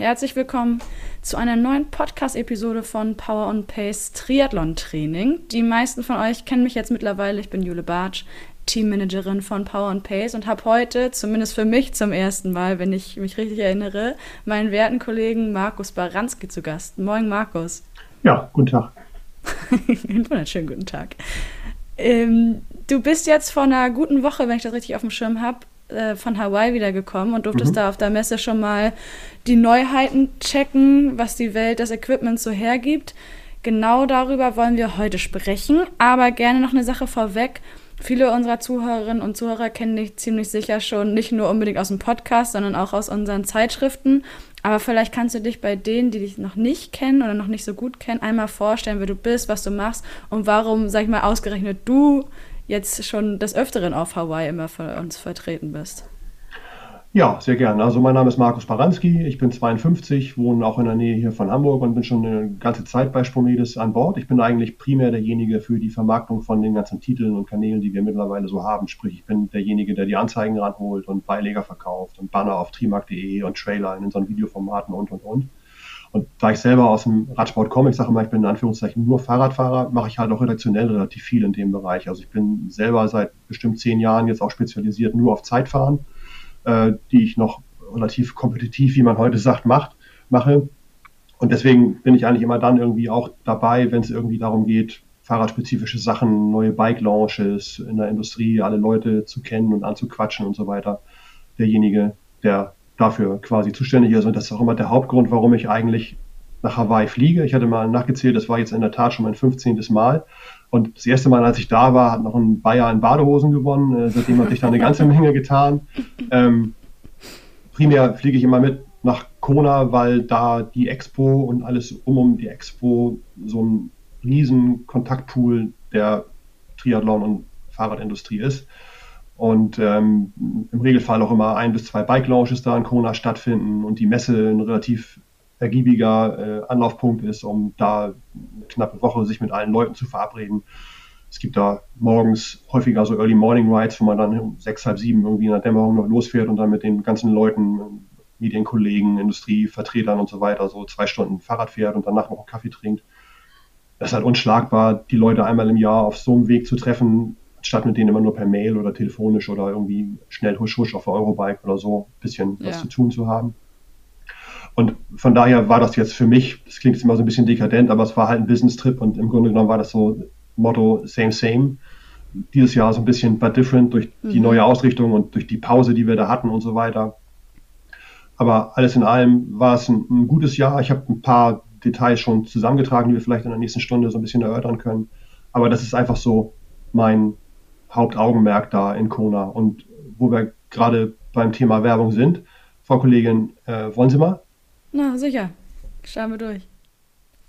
herzlich willkommen zu einer neuen Podcast-Episode von Power on Pace Triathlon Training. Die meisten von euch kennen mich jetzt mittlerweile. Ich bin Jule Bartsch, Teammanagerin von Power on Pace und habe heute, zumindest für mich zum ersten Mal, wenn ich mich richtig erinnere, meinen werten Kollegen Markus Baranski zu Gast. Moin, Markus. Ja, guten Tag. Wunderschönen guten Tag. Ähm, du bist jetzt vor einer guten Woche, wenn ich das richtig auf dem Schirm habe, äh, von Hawaii wiedergekommen und durftest mhm. da auf der Messe schon mal die Neuheiten checken, was die Welt des Equipments so hergibt. Genau darüber wollen wir heute sprechen, aber gerne noch eine Sache vorweg. Viele unserer Zuhörerinnen und Zuhörer kennen dich ziemlich sicher schon, nicht nur unbedingt aus dem Podcast, sondern auch aus unseren Zeitschriften. Aber vielleicht kannst du dich bei denen, die dich noch nicht kennen oder noch nicht so gut kennen, einmal vorstellen, wer du bist, was du machst und warum, sag ich mal, ausgerechnet du jetzt schon des Öfteren auf Hawaii immer für uns vertreten bist. Ja, sehr gerne. Also mein Name ist Markus Baranski, ich bin 52, wohne auch in der Nähe hier von Hamburg und bin schon eine ganze Zeit bei Spomedes an Bord. Ich bin eigentlich primär derjenige für die Vermarktung von den ganzen Titeln und Kanälen, die wir mittlerweile so haben. Sprich, ich bin derjenige, der die Anzeigen ranholt und Beileger verkauft und Banner auf trimark.de und Trailer in unseren Videoformaten und, und, und. Und da ich selber aus dem Radsport komme, ich sage immer, ich bin in Anführungszeichen nur Fahrradfahrer, mache ich halt auch redaktionell relativ viel in dem Bereich. Also ich bin selber seit bestimmt zehn Jahren jetzt auch spezialisiert nur auf Zeitfahren, äh, die ich noch relativ kompetitiv, wie man heute sagt, macht, mache. Und deswegen bin ich eigentlich immer dann irgendwie auch dabei, wenn es irgendwie darum geht, fahrradspezifische Sachen, neue Bike-Launches in der Industrie, alle Leute zu kennen und anzuquatschen und so weiter. Derjenige, der dafür quasi zuständig ist. Und das ist auch immer der Hauptgrund, warum ich eigentlich nach Hawaii fliege. Ich hatte mal nachgezählt, das war jetzt in der Tat schon mein 15. Mal. Und das erste Mal, als ich da war, hat noch ein Bayer in Badehosen gewonnen. Äh, seitdem hat sich da eine ganze Menge getan. Ähm, primär fliege ich immer mit nach Kona, weil da die Expo und alles um um die Expo so ein riesen Kontaktpool der Triathlon- und Fahrradindustrie ist und ähm, im Regelfall auch immer ein bis zwei Bike-Launches da in Kona stattfinden und die Messe ein relativ ergiebiger äh, Anlaufpunkt ist, um da eine knappe Woche sich mit allen Leuten zu verabreden. Es gibt da morgens häufiger so Early Morning Rides, wo man dann um sechs, halb sieben irgendwie in der Dämmerung noch losfährt und dann mit den ganzen Leuten, Medienkollegen, Industrievertretern und so weiter so zwei Stunden Fahrrad fährt und danach noch einen Kaffee trinkt. Das ist halt unschlagbar, die Leute einmal im Jahr auf so einem Weg zu treffen, statt mit denen immer nur per Mail oder telefonisch oder irgendwie schnell husch husch auf der Eurobike oder so ein bisschen ja. was zu tun zu haben. Und von daher war das jetzt für mich, das klingt jetzt immer so ein bisschen dekadent, aber es war halt ein Business-Trip und im Grunde genommen war das so Motto same, same. Dieses Jahr so ein bisschen but different durch die mhm. neue Ausrichtung und durch die Pause, die wir da hatten und so weiter. Aber alles in allem war es ein, ein gutes Jahr. Ich habe ein paar Details schon zusammengetragen, die wir vielleicht in der nächsten Stunde so ein bisschen erörtern können. Aber das ist einfach so mein, Hauptaugenmerk da in Kona. Und wo wir gerade beim Thema Werbung sind, Frau Kollegin, äh, wollen Sie mal? Na, sicher. Schauen wir durch.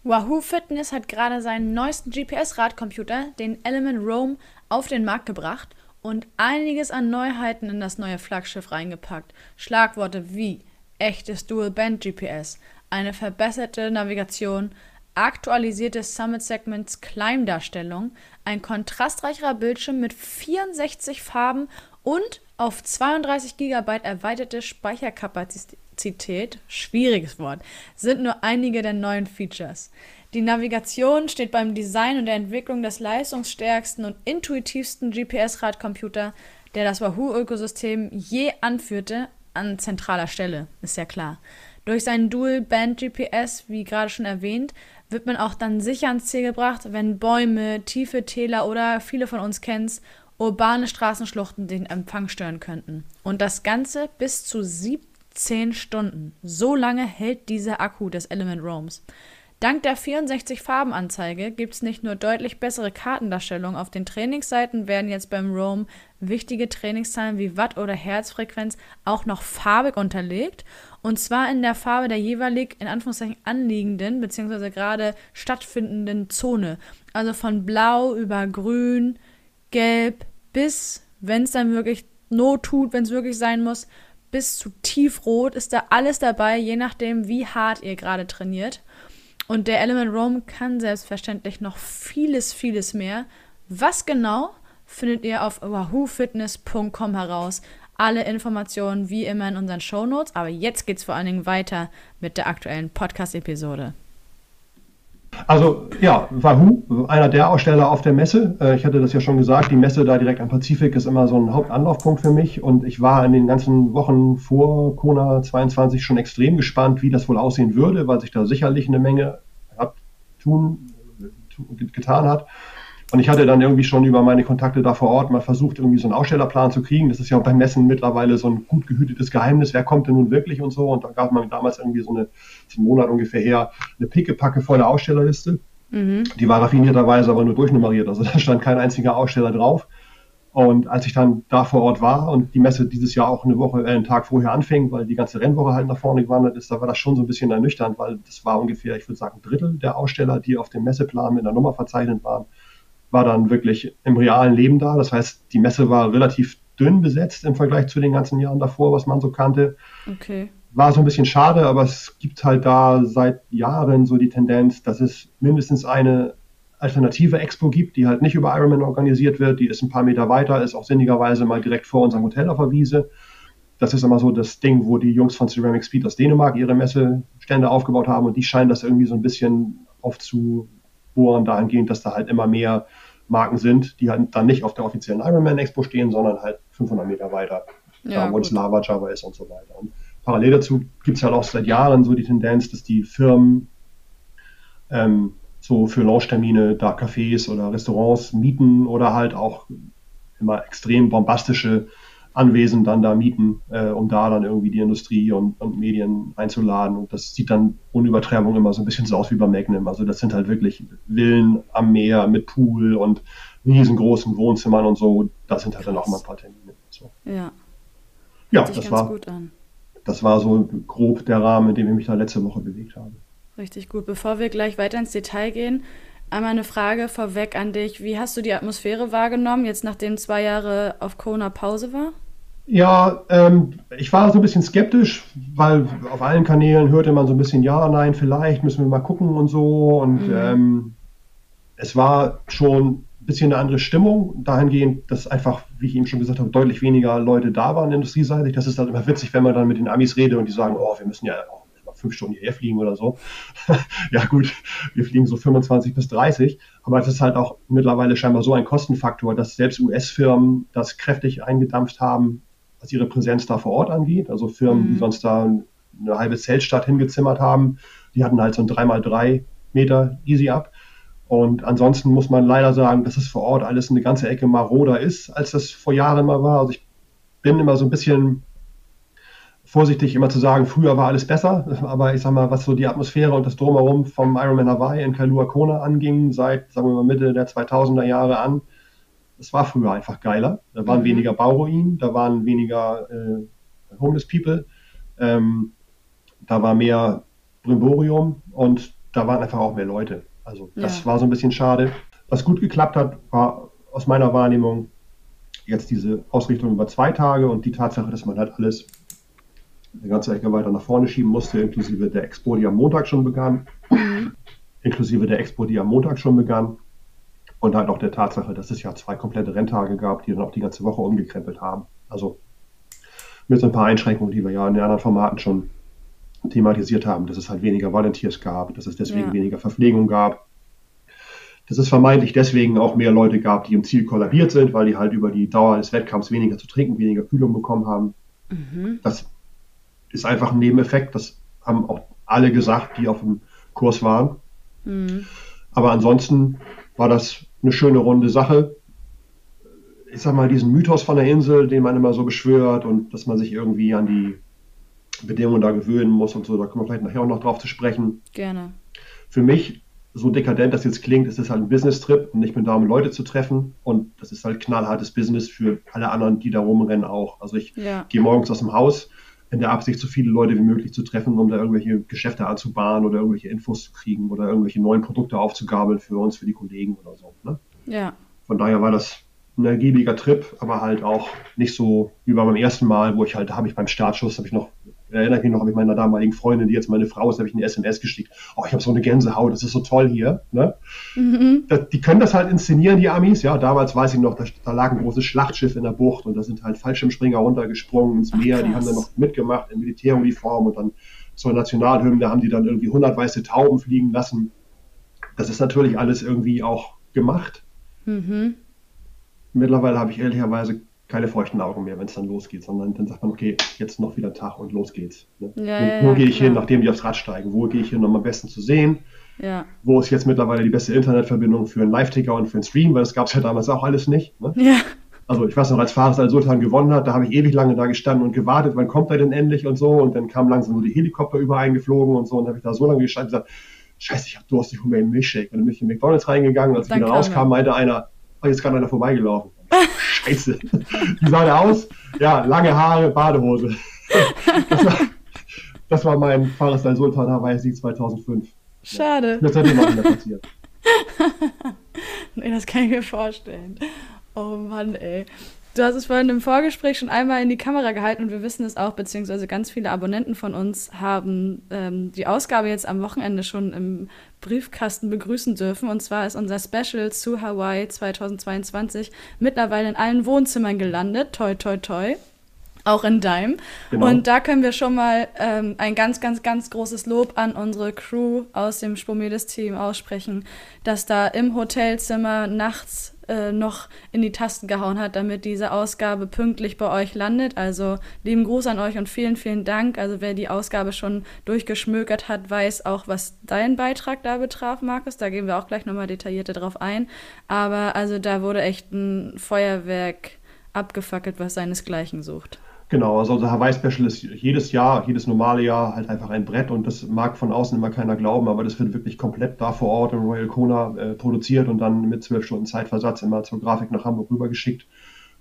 Wahoo Fitness hat gerade seinen neuesten GPS-Radcomputer, den Element Roam, auf den Markt gebracht und einiges an Neuheiten in das neue Flaggschiff reingepackt. Schlagworte wie echtes Dual-Band-GPS, eine verbesserte Navigation, aktualisierte Summit Segments Climb-Darstellung, ein kontrastreicherer Bildschirm mit 64 Farben und auf 32 GB erweiterte Speicherkapazität, schwieriges Wort, sind nur einige der neuen Features. Die Navigation steht beim Design und der Entwicklung des leistungsstärksten und intuitivsten GPS-Radcomputer, der das Wahoo-Ökosystem je anführte, an zentraler Stelle, ist ja klar. Durch seinen Dual-Band-GPS, wie gerade schon erwähnt, wird man auch dann sicher ans Ziel gebracht, wenn Bäume, tiefe Täler oder viele von uns kennen es, urbane Straßenschluchten den Empfang stören könnten. Und das Ganze bis zu 17 Stunden. So lange hält dieser Akku des Element Roams. Dank der 64-Farben-Anzeige gibt es nicht nur deutlich bessere Kartendarstellungen, auf den Trainingsseiten werden jetzt beim Roam wichtige Trainingszahlen wie Watt oder Herzfrequenz auch noch farbig unterlegt und zwar in der Farbe der jeweilig in Anführungszeichen anliegenden bzw. gerade stattfindenden Zone. Also von blau über grün, gelb bis, wenn es dann wirklich Not tut, wenn es wirklich sein muss, bis zu tiefrot ist da alles dabei, je nachdem, wie hart ihr gerade trainiert. Und der Element Roam kann selbstverständlich noch vieles, vieles mehr. Was genau findet ihr auf wahoofitness.com heraus. alle Informationen wie immer in unseren Shownotes. Aber jetzt geht es vor allen Dingen weiter mit der aktuellen Podcast-Episode. Also ja, Wahoo, einer der Aussteller auf der Messe. Äh, ich hatte das ja schon gesagt, die Messe da direkt am Pazifik ist immer so ein Hauptanlaufpunkt für mich und ich war in den ganzen Wochen vor Kona 22 schon extrem gespannt, wie das wohl aussehen würde, weil sich da sicherlich eine Menge hat, tun, getan hat. Und ich hatte dann irgendwie schon über meine Kontakte da vor Ort mal versucht, irgendwie so einen Ausstellerplan zu kriegen. Das ist ja auch beim Messen mittlerweile so ein gut gehütetes Geheimnis. Wer kommt denn nun wirklich und so? Und da gab man damals irgendwie so eine, so einen Monat ungefähr her, eine pickepacke volle Ausstellerliste. Mhm. Die war raffinierterweise aber nur durchnummeriert. Also da stand kein einziger Aussteller drauf. Und als ich dann da vor Ort war und die Messe dieses Jahr auch eine Woche, äh, einen Tag vorher anfing, weil die ganze Rennwoche halt nach vorne gewandert ist, da war das schon so ein bisschen ernüchternd, weil das war ungefähr, ich würde sagen, ein Drittel der Aussteller, die auf dem Messeplan mit einer Nummer verzeichnet waren, war dann wirklich im realen Leben da. Das heißt, die Messe war relativ dünn besetzt im Vergleich zu den ganzen Jahren davor, was man so kannte. Okay. War so ein bisschen schade, aber es gibt halt da seit Jahren so die Tendenz, dass es mindestens eine alternative Expo gibt, die halt nicht über Ironman organisiert wird. Die ist ein paar Meter weiter, ist auch sinnigerweise mal direkt vor unserem Hotel auf der Wiese. Das ist immer so das Ding, wo die Jungs von Ceramic Speed aus Dänemark ihre Messestände aufgebaut haben und die scheinen das irgendwie so ein bisschen aufzu, bohren dahingehend, dass da halt immer mehr Marken sind, die halt dann nicht auf der offiziellen Ironman Expo stehen, sondern halt 500 Meter weiter, ja, da wo es Lava Java ist und so weiter. Und parallel dazu gibt es halt auch seit Jahren so die Tendenz, dass die Firmen ähm, so für Launchtermine da Cafés oder Restaurants mieten oder halt auch immer extrem bombastische Anwesen dann da mieten, äh, um da dann irgendwie die Industrie und, und, Medien einzuladen. Und das sieht dann ohne Übertreibung immer so ein bisschen so aus wie bei Magnum. Also das sind halt wirklich Villen am Meer mit Pool und riesengroßen Wohnzimmern und so. Das sind halt Krass. dann auch mal ein paar Termine. So. Ja. Ja, das war, das war so grob der Rahmen, in dem ich mich da letzte Woche bewegt habe. Richtig gut. Bevor wir gleich weiter ins Detail gehen, Einmal eine Frage vorweg an dich. Wie hast du die Atmosphäre wahrgenommen, jetzt nachdem zwei Jahre auf Kona Pause war? Ja, ähm, ich war so ein bisschen skeptisch, weil auf allen Kanälen hörte man so ein bisschen, ja, nein, vielleicht müssen wir mal gucken und so. Und mhm. ähm, es war schon ein bisschen eine andere Stimmung, dahingehend, dass einfach, wie ich eben schon gesagt habe, deutlich weniger Leute da waren industrieseitig. Das ist halt immer witzig, wenn man dann mit den Amis redet und die sagen, oh, wir müssen ja auch fünf Stunden hierher fliegen oder so. ja gut, wir fliegen so 25 bis 30, aber es ist halt auch mittlerweile scheinbar so ein Kostenfaktor, dass selbst US-Firmen das kräftig eingedampft haben, was ihre Präsenz da vor Ort angeht. Also Firmen, mhm. die sonst da eine halbe Zeltstadt hingezimmert haben, die hatten halt so ein 3x3 Meter Easy Up. Und ansonsten muss man leider sagen, dass es vor Ort alles eine ganze Ecke maroder ist, als das vor Jahren mal war. Also ich bin immer so ein bisschen vorsichtig immer zu sagen, früher war alles besser, aber ich sag mal, was so die Atmosphäre und das Drumherum vom Ironman Hawaii in Kailua Kona anging, seit, sagen wir mal, Mitte der 2000er Jahre an, es war früher einfach geiler. Da waren mhm. weniger Bauruinen, da waren weniger äh, Homeless People, ähm, da war mehr Brimborium und da waren einfach auch mehr Leute. Also das ja. war so ein bisschen schade. Was gut geklappt hat, war aus meiner Wahrnehmung jetzt diese Ausrichtung über zwei Tage und die Tatsache, dass man halt alles eine ganze Ecke weiter nach vorne schieben musste, inklusive der Expo, die am Montag schon begann. Mhm. Inklusive der Expo, die am Montag schon begann. Und halt auch der Tatsache, dass es ja zwei komplette Renntage gab, die dann auch die ganze Woche umgekrempelt haben. Also mit so ein paar Einschränkungen, die wir ja in den anderen Formaten schon thematisiert haben, dass es halt weniger Volunteers gab, dass es deswegen ja. weniger Verpflegung gab, dass es vermeintlich deswegen auch mehr Leute gab, die im Ziel kollabiert sind, weil die halt über die Dauer des Wettkampfs weniger zu trinken, weniger Kühlung bekommen haben. Mhm. Das ist einfach ein Nebeneffekt. Das haben auch alle gesagt, die auf dem Kurs waren. Mhm. Aber ansonsten war das eine schöne runde Sache. Ich sag mal, diesen Mythos von der Insel, den man immer so beschwört und dass man sich irgendwie an die Bedingungen da gewöhnen muss und so, da kommen wir vielleicht nachher auch noch drauf zu sprechen. Gerne. Für mich, so dekadent das jetzt klingt, ist es halt ein Business-Trip und ich bin da, um Leute zu treffen und das ist halt knallhartes Business für alle anderen, die da rumrennen auch. Also ich ja. gehe morgens aus dem Haus, in der Absicht, so viele Leute wie möglich zu treffen, um da irgendwelche Geschäfte anzubahnen oder irgendwelche Infos zu kriegen oder irgendwelche neuen Produkte aufzugabeln für uns, für die Kollegen oder so. Ne? Ja. Von daher war das ein ergiebiger Trip, aber halt auch nicht so wie bei meinem ersten Mal, wo ich halt, da habe ich beim Startschuss, habe ich noch erinnere ich mich noch, habe ich meiner damaligen Freundin, die jetzt meine Frau ist, habe ich eine SMS geschickt. Oh, ich habe so eine Gänsehaut, das ist so toll hier. Ne? Mhm. Das, die können das halt inszenieren, die Amis. Ja, damals weiß ich noch, da, da, lag ein großes Schlachtschiff in der Bucht und da sind halt Fallschirmspringer runtergesprungen ins Meer. Ach, die haben dann noch mitgemacht in Militäruniform und dann zur Nationalhymne haben die dann irgendwie 100 weiße Tauben fliegen lassen. Das ist natürlich alles irgendwie auch gemacht. Mhm. Mittlerweile habe ich ehrlicherweise keine feuchten Augen mehr, wenn es dann losgeht, sondern dann sagt man, okay, jetzt noch wieder Tag und los geht's. Ne? Ja, wo, wo ja, gehe ich klar. hin, nachdem die aufs Rad steigen? Wo gehe ich hin, um am besten zu sehen? Ja. Wo ist jetzt mittlerweile die beste Internetverbindung für einen Live-Ticker und für einen Stream, weil das gab es ja damals auch alles nicht. Ne? Ja. Also ich weiß noch, als Fares al-Sultan gewonnen hat, da habe ich ewig lange da gestanden und gewartet, wann kommt er denn endlich und so. Und dann kamen langsam so die Helikopter übereingeflogen und so. Und habe ich da so lange gestanden und gesagt, scheiße, ich habe Durst, ich hole mir einen Milchshake. Und dann bin ich in McDonalds reingegangen. Als ich wieder rauskam, meinte einer, oh, jetzt gerade einer vorbeigelaufen. Scheiße. Wie sah der aus? Ja, lange Haare, Badehose. Das war, das war mein Fares al Sultan Hawaii-Sieg 2005. Schade. Das hätte noch nicht passiert. nee, das kann ich mir vorstellen. Oh Mann, ey. Du hast es vorhin im Vorgespräch schon einmal in die Kamera gehalten und wir wissen es auch, beziehungsweise ganz viele Abonnenten von uns haben ähm, die Ausgabe jetzt am Wochenende schon im Briefkasten begrüßen dürfen. Und zwar ist unser Special zu Hawaii 2022 mittlerweile in allen Wohnzimmern gelandet. Toi, toi, toi. Auch in Dime. Genau. Und da können wir schon mal ähm, ein ganz, ganz, ganz großes Lob an unsere Crew aus dem Spomedes-Team aussprechen, dass da im Hotelzimmer nachts äh, noch in die Tasten gehauen hat, damit diese Ausgabe pünktlich bei euch landet. Also lieben Gruß an euch und vielen, vielen Dank. Also wer die Ausgabe schon durchgeschmökert hat, weiß auch, was dein Beitrag da betraf, Markus. Da gehen wir auch gleich nochmal detaillierter drauf ein. Aber also da wurde echt ein Feuerwerk abgefackelt, was seinesgleichen sucht. Genau, also unser Hawaii Special ist jedes Jahr, jedes normale Jahr halt einfach ein Brett und das mag von außen immer keiner glauben, aber das wird wirklich komplett da vor Ort in Royal Kona äh, produziert und dann mit zwölf Stunden Zeitversatz immer zur Grafik nach Hamburg rübergeschickt.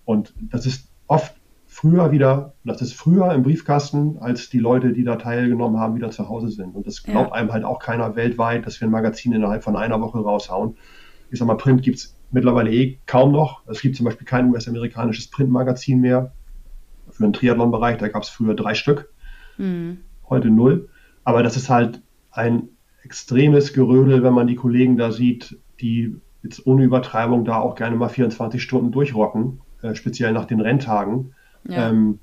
Und das ist oft früher wieder, das ist früher im Briefkasten, als die Leute, die da teilgenommen haben, wieder zu Hause sind. Und das glaubt ja. einem halt auch keiner weltweit, dass wir ein Magazin innerhalb von einer Woche raushauen. Ich sag mal, Print gibt es mittlerweile eh kaum noch. Es gibt zum Beispiel kein US-amerikanisches Printmagazin mehr für den Triathlon-Bereich, da gab es früher drei Stück, mhm. heute null. Aber das ist halt ein extremes Gerödel, wenn man die Kollegen da sieht, die jetzt ohne Übertreibung da auch gerne mal 24 Stunden durchrocken, äh, speziell nach den Renntagen, ja. ähm,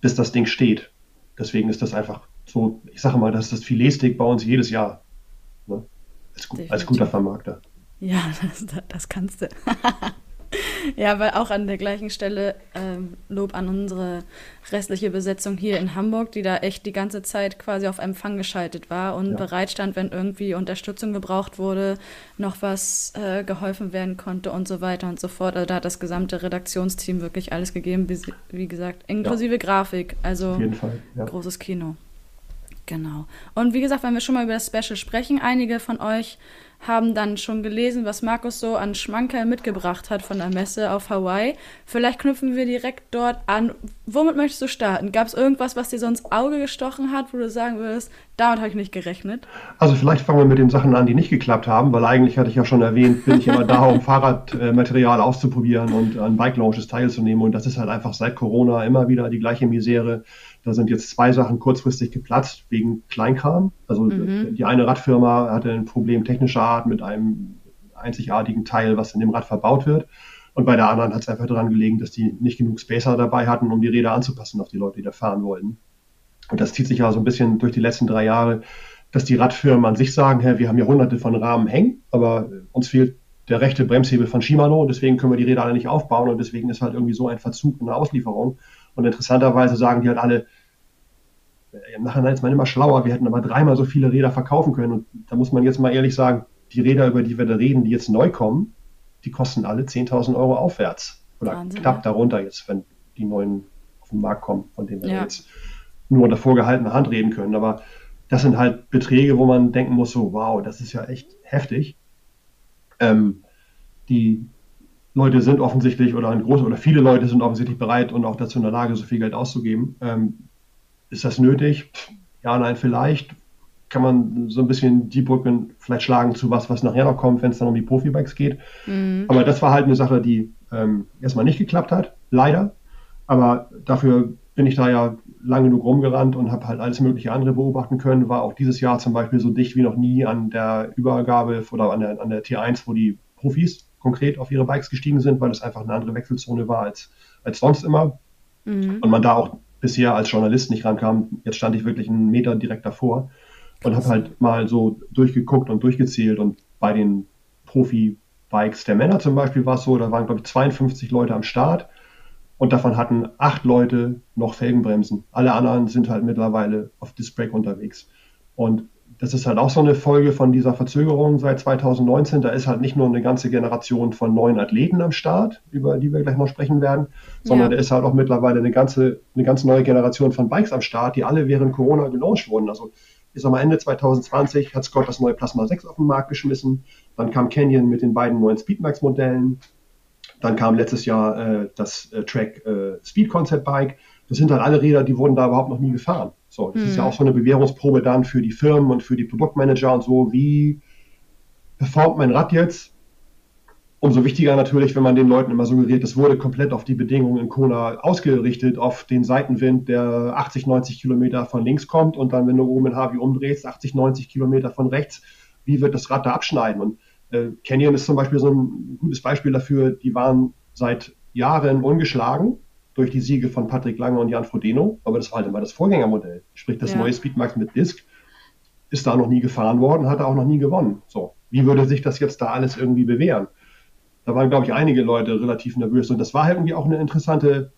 bis das Ding steht. Deswegen ist das einfach so, ich sage mal, das ist das Filetstick bei uns jedes Jahr. Ne? Als, als, guter Vermarkter. Ja, das, das kannst du. Ja, weil auch an der gleichen Stelle ähm, Lob an unsere restliche Besetzung hier in Hamburg, die da echt die ganze Zeit quasi auf Empfang geschaltet war und ja. bereit stand, wenn irgendwie Unterstützung gebraucht wurde, noch was äh, geholfen werden konnte und so weiter und so fort. Also da hat das gesamte Redaktionsteam wirklich alles gegeben, wie, wie gesagt, inklusive ja. Grafik. Also Fall, ja. großes Kino. Genau. Und wie gesagt, wenn wir schon mal über das Special sprechen, einige von euch haben dann schon gelesen, was Markus so an Schmankerl mitgebracht hat von der Messe auf Hawaii. Vielleicht knüpfen wir direkt dort an. Womit möchtest du starten? Gab es irgendwas, was dir so ins Auge gestochen hat, wo du sagen würdest, damit habe ich nicht gerechnet? Also vielleicht fangen wir mit den Sachen an, die nicht geklappt haben, weil eigentlich hatte ich ja schon erwähnt, bin ich immer da, um Fahrradmaterial auszuprobieren und an Bike Launches teilzunehmen. Und das ist halt einfach seit Corona immer wieder die gleiche Misere. Da sind jetzt zwei Sachen kurzfristig geplatzt wegen Kleinkram. Also mhm. die eine Radfirma hatte ein Problem technischer Art mit einem einzigartigen Teil, was in dem Rad verbaut wird. Und bei der anderen hat es einfach daran gelegen, dass die nicht genug Spacer dabei hatten, um die Räder anzupassen auf die Leute, die da fahren wollten. Und das zieht sich ja so ein bisschen durch die letzten drei Jahre, dass die Radfirmen an sich sagen, hey, wir haben ja hunderte von Rahmen hängen, aber uns fehlt der rechte Bremshebel von Shimano deswegen können wir die Räder alle nicht aufbauen und deswegen ist halt irgendwie so ein Verzug in der Auslieferung. Und interessanterweise sagen die halt alle, im Nachhinein ist man immer schlauer, wir hätten aber dreimal so viele Räder verkaufen können. Und da muss man jetzt mal ehrlich sagen, die Räder, über die wir da reden, die jetzt neu kommen, die kosten alle 10.000 Euro aufwärts. Oder Wahnsinn, knapp darunter jetzt, wenn die neuen auf den Markt kommen, von denen wir ja. jetzt nur unter vorgehaltener Hand reden können. Aber das sind halt Beträge, wo man denken muss, so, wow, das ist ja echt heftig. Ähm, die Leute sind offensichtlich oder ein großer oder viele Leute sind offensichtlich bereit und auch dazu in der Lage, so viel Geld auszugeben. Ähm, ist das nötig? Ja, nein, vielleicht. Kann man so ein bisschen die Brücken vielleicht schlagen zu was, was nachher noch kommt, wenn es dann um die Profibikes geht. Mhm. Aber das war halt eine Sache, die ähm, erstmal nicht geklappt hat, leider. Aber dafür bin ich da ja lange genug rumgerannt und habe halt alles mögliche andere beobachten können. War auch dieses Jahr zum Beispiel so dicht wie noch nie an der Übergabe oder an der, an der T1, wo die Profis konkret auf ihre Bikes gestiegen sind, weil es einfach eine andere Wechselzone war als, als sonst immer. Mhm. Und man da auch bisher als Journalist nicht rankam. Jetzt stand ich wirklich einen Meter direkt davor und habe halt mal so durchgeguckt und durchgezählt und bei den Profi-Bikes der Männer zum Beispiel war es so, da waren glaube ich 52 Leute am Start und davon hatten acht Leute noch Felgenbremsen. Alle anderen sind halt mittlerweile auf Disc unterwegs. Und das ist halt auch so eine Folge von dieser Verzögerung seit 2019. Da ist halt nicht nur eine ganze Generation von neuen Athleten am Start, über die wir gleich noch sprechen werden, sondern ja. da ist halt auch mittlerweile eine ganze, eine ganz neue Generation von Bikes am Start, die alle während Corona gelauncht wurden. Also ich sag mal, Ende 2020 hat Scott das neue Plasma 6 auf den Markt geschmissen. Dann kam Canyon mit den beiden neuen Speedmax-Modellen. Dann kam letztes Jahr äh, das äh, Track äh, Speed Concept Bike. Das sind halt alle Räder, die wurden da überhaupt noch nie gefahren. So, das hm. ist ja hm. auch so eine Bewährungsprobe dann für die Firmen und für die Produktmanager und so. Wie performt mein Rad jetzt? Umso wichtiger natürlich, wenn man den Leuten immer suggeriert, das wurde komplett auf die Bedingungen in Kona ausgerichtet, auf den Seitenwind, der 80, 90 Kilometer von links kommt und dann, wenn du oben in Harvey umdrehst, 80, 90 Kilometer von rechts, wie wird das Rad da abschneiden? Und äh, Canyon ist zum Beispiel so ein gutes Beispiel dafür, die waren seit Jahren ungeschlagen durch die Siege von Patrick Lange und Jan Frodeno, aber das war halt immer das Vorgängermodell. Sprich, das ja. neue Speedmax mit Disc ist da noch nie gefahren worden, hat er auch noch nie gewonnen. So, wie würde sich das jetzt da alles irgendwie bewähren? Da waren, glaube ich, einige Leute relativ nervös und das war halt irgendwie auch eine interessante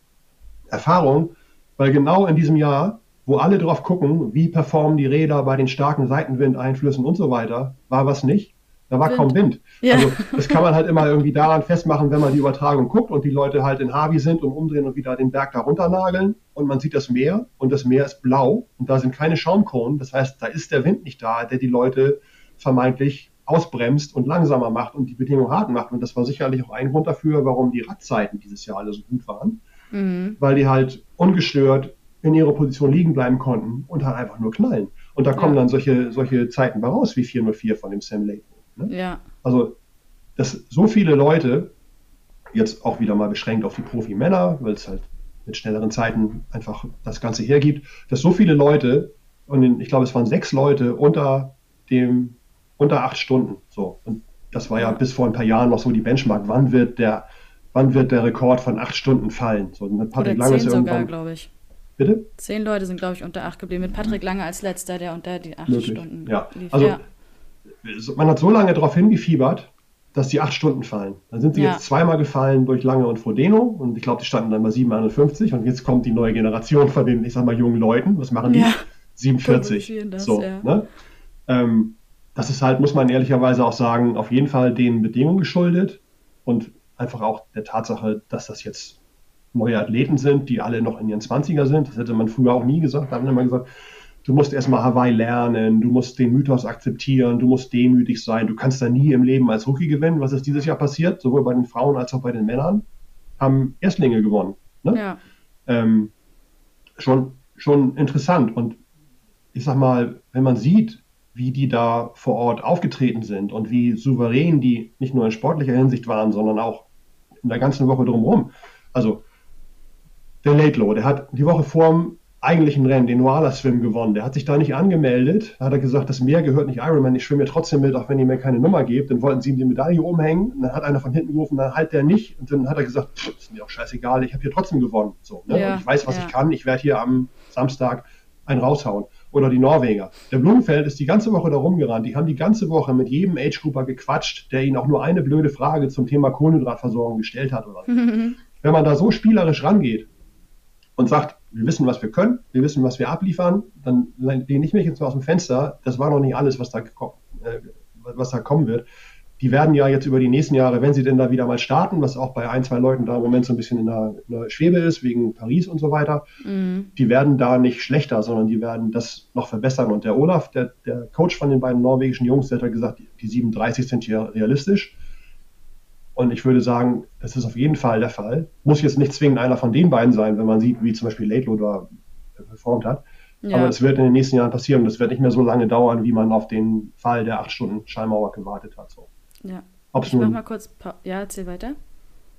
Erfahrung, weil genau in diesem Jahr, wo alle drauf gucken, wie performen die Räder bei den starken Seitenwindeinflüssen und so weiter, war was nicht. Da war Wind. kaum Wind. Ja. Also das kann man halt immer irgendwie daran festmachen, wenn man die Übertragung guckt und die Leute halt in Harvey sind und umdrehen und wieder den Berg da runternageln und man sieht das Meer und das Meer ist blau und da sind keine Schaumkronen. Das heißt, da ist der Wind nicht da, der die Leute vermeintlich ausbremst und langsamer macht und die Bedingungen hart macht. Und das war sicherlich auch ein Grund dafür, warum die Radzeiten dieses Jahr alle so gut waren, mhm. weil die halt ungestört in ihrer Position liegen bleiben konnten und halt einfach nur knallen. Und da kommen ja. dann solche, solche Zeiten bei raus wie 404 von dem Sam Lake. Ne? Ja. Also, dass so viele Leute, jetzt auch wieder mal beschränkt auf die Profi-Männer, weil es halt mit schnelleren Zeiten einfach das Ganze hergibt, dass so viele Leute, und ich glaube, es waren sechs Leute unter dem, unter acht Stunden. So. Und das war ja, bis vor ein paar Jahren noch so die Benchmark. Wann wird der, wann wird der Rekord von acht Stunden fallen? So, mit Patrick Oder Lange ist irgendwann. glaube ich. Bitte? Zehn Leute sind, glaube ich, unter acht geblieben. Mit Patrick Lange als letzter, der unter die acht Möglich. Stunden ja. lief. Also, ja man hat so lange darauf hingefiebert, dass die acht Stunden fallen. Dann sind sie ja. jetzt zweimal gefallen durch Lange und Frodeno und ich glaube, die standen dann bei 751 und jetzt kommt die neue Generation von den, ich sag mal, jungen Leuten. Was machen die? Ja. 47. Das, so, ne? ähm, das ist halt, muss man ehrlicherweise auch sagen, auf jeden Fall den Bedingungen geschuldet und einfach auch der Tatsache, dass das jetzt neue Athleten sind, die alle noch in ihren 20er sind. Das hätte man früher auch nie gesagt. Da haben wir immer gesagt, du musst erstmal Hawaii lernen, du musst den Mythos akzeptieren, du musst demütig sein, du kannst da nie im Leben als Rookie gewinnen. Was ist dieses Jahr passiert? Sowohl bei den Frauen als auch bei den Männern haben Erstlinge gewonnen. Ne? Ja. Ähm, schon, schon interessant. Und ich sag mal, wenn man sieht, wie die da vor Ort aufgetreten sind und wie souverän die nicht nur in sportlicher Hinsicht waren, sondern auch in der ganzen Woche drumherum. Also der Laidlow, der hat die Woche vorm eigentlichen Rennen, den Noala Swim gewonnen. Der hat sich da nicht angemeldet. Da hat er gesagt, das Meer gehört nicht Ironman. Ich schwimme trotzdem mit, auch wenn ihr mir keine Nummer gebt. Dann wollten sie ihm die Medaille umhängen. Und dann hat einer von hinten gerufen, dann halt der nicht. Und dann hat er gesagt, ist mir auch scheißegal, ich habe hier trotzdem gewonnen. So, ne? ja, ich weiß, was ja. ich kann. Ich werde hier am Samstag einen raushauen. Oder die Norweger. Der Blumenfeld ist die ganze Woche da rumgerannt. Die haben die ganze Woche mit jedem Age-Grouper gequatscht, der ihnen auch nur eine blöde Frage zum Thema Kohlenhydratversorgung gestellt hat. Oder so. Wenn man da so spielerisch rangeht und sagt, wir wissen, was wir können, wir wissen, was wir abliefern, dann lehne ich mich jetzt mal aus dem Fenster. Das war noch nicht alles, was da, äh, was da kommen wird. Die werden ja jetzt über die nächsten Jahre, wenn sie denn da wieder mal starten, was auch bei ein, zwei Leuten da im Moment so ein bisschen in der, in der Schwebe ist, wegen Paris und so weiter, mhm. die werden da nicht schlechter, sondern die werden das noch verbessern. Und der Olaf, der, der Coach von den beiden norwegischen Jungs, der hat ja gesagt, die 37 sind hier realistisch. Und ich würde sagen, das ist auf jeden Fall der Fall. Muss jetzt nicht zwingend einer von den beiden sein, wenn man sieht, wie zum Beispiel Laidlow da performt hat. Ja. Aber es wird in den nächsten Jahren passieren. Das wird nicht mehr so lange dauern, wie man auf den Fall der acht Stunden Schallmauer gewartet hat. So. Ja. Ob's ich nun, mach mal kurz. Pa ja, erzähl weiter.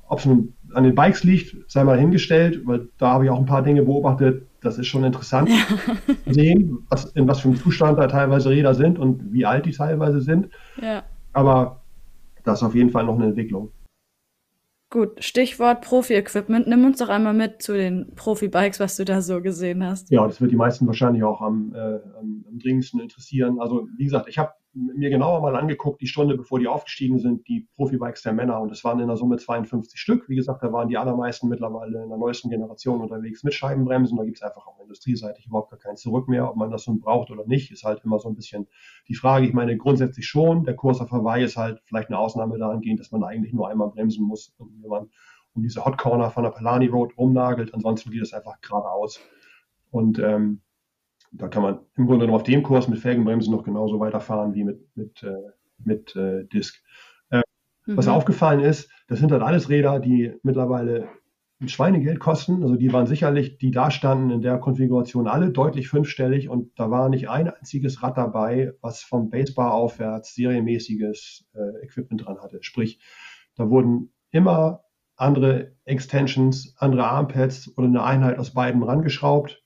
Ob es nun an den Bikes liegt, sei mal hingestellt, weil da habe ich auch ein paar Dinge beobachtet. Das ist schon interessant zu sehen, was, in was für einem Zustand da teilweise Räder sind und wie alt die teilweise sind. Ja. Aber das ist auf jeden Fall noch eine Entwicklung. Gut, Stichwort Profi-Equipment. Nimm uns doch einmal mit zu den Profi-Bikes, was du da so gesehen hast. Ja, das wird die meisten wahrscheinlich auch am, äh, am, am dringendsten interessieren. Also wie gesagt, ich habe mir genauer mal angeguckt, die Stunde bevor die aufgestiegen sind, die Profi-Bikes der Männer. Und es waren in der Summe 52 Stück. Wie gesagt, da waren die allermeisten mittlerweile in der neuesten Generation unterwegs mit Scheibenbremsen. Da gibt es einfach auch industrieseitig überhaupt gar kein Zurück mehr. Ob man das nun braucht oder nicht, ist halt immer so ein bisschen die Frage. Ich meine, grundsätzlich schon. Der Kurs auf Hawaii ist halt vielleicht eine Ausnahme dahingehend, dass man eigentlich nur einmal bremsen muss, wenn man um diese Hot Corner von der Palani Road rumnagelt. Ansonsten geht es einfach geradeaus. Und ähm, da kann man im Grunde genommen auf dem Kurs mit Felgenbremsen noch genauso weiterfahren wie mit, mit, äh, mit äh, Disk. Äh, mhm. Was aufgefallen ist, das sind halt alles Räder, die mittlerweile ein Schweinegeld kosten. Also die waren sicherlich, die da standen in der Konfiguration alle deutlich fünfstellig und da war nicht ein einziges Rad dabei, was vom Basebar aufwärts serienmäßiges äh, Equipment dran hatte. Sprich, da wurden immer andere Extensions, andere Armpads oder eine Einheit aus beiden rangeschraubt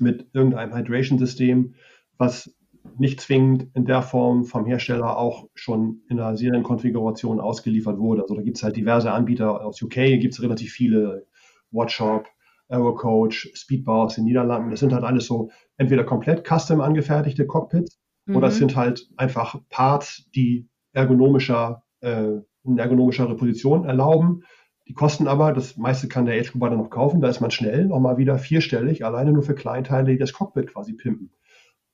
mit irgendeinem Hydration-System, was nicht zwingend in der Form vom Hersteller auch schon in der Serienkonfiguration ausgeliefert wurde. Also da gibt es halt diverse Anbieter aus UK, gibt es relativ viele, Watchshop, Aerocoach, Speedbar aus den Niederlanden. Das sind halt alles so entweder komplett custom angefertigte Cockpits mhm. oder es sind halt einfach Parts, die ergonomischer, äh, in ergonomischere Position erlauben, die kosten aber, das meiste kann der Age-Grouper dann noch kaufen, da ist man schnell nochmal wieder vierstellig, alleine nur für Kleinteile, die das Cockpit quasi pimpen.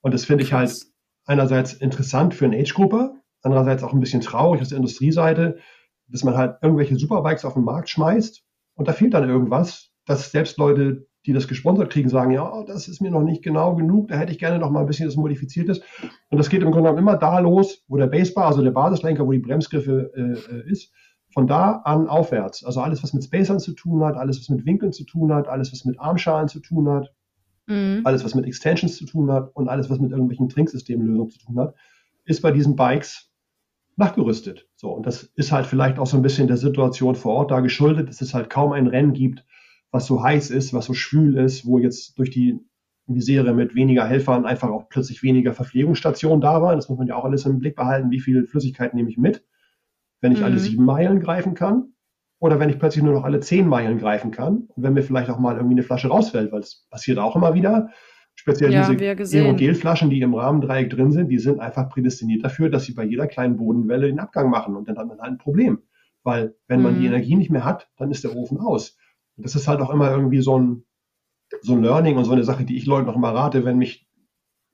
Und das finde ich halt einerseits interessant für einen Age-Grupper, andererseits auch ein bisschen traurig aus der Industrieseite, dass man halt irgendwelche Superbikes auf den Markt schmeißt und da fehlt dann irgendwas, dass selbst Leute, die das gesponsert kriegen, sagen, ja, das ist mir noch nicht genau genug, da hätte ich gerne noch mal ein bisschen das Modifiziertes. Und das geht im Grunde genommen immer da los, wo der Basebar, also der Basislenker, wo die Bremsgriffe äh, äh ist, von da an aufwärts. Also alles, was mit Spacern zu tun hat, alles, was mit Winkeln zu tun hat, alles, was mit Armschalen zu tun hat, mhm. alles, was mit Extensions zu tun hat und alles, was mit irgendwelchen Trinksystemlösungen zu tun hat, ist bei diesen Bikes nachgerüstet. So, und das ist halt vielleicht auch so ein bisschen der Situation vor Ort da geschuldet, dass es halt kaum ein Rennen gibt, was so heiß ist, was so schwül ist, wo jetzt durch die Misere mit weniger Helfern einfach auch plötzlich weniger Verpflegungsstationen da waren. Das muss man ja auch alles im Blick behalten, wie viel Flüssigkeit nehme ich mit wenn ich mhm. alle sieben Meilen greifen kann oder wenn ich plötzlich nur noch alle zehn Meilen greifen kann und wenn mir vielleicht auch mal irgendwie eine Flasche rausfällt, weil es passiert auch immer wieder. Speziell ja, diese Aerogelflaschen, die im Rahmendreieck drin sind, die sind einfach prädestiniert dafür, dass sie bei jeder kleinen Bodenwelle den Abgang machen und dann hat man halt ein Problem. Weil wenn man mhm. die Energie nicht mehr hat, dann ist der Ofen aus. Und das ist halt auch immer irgendwie so ein, so ein Learning und so eine Sache, die ich Leuten noch mal rate, wenn mich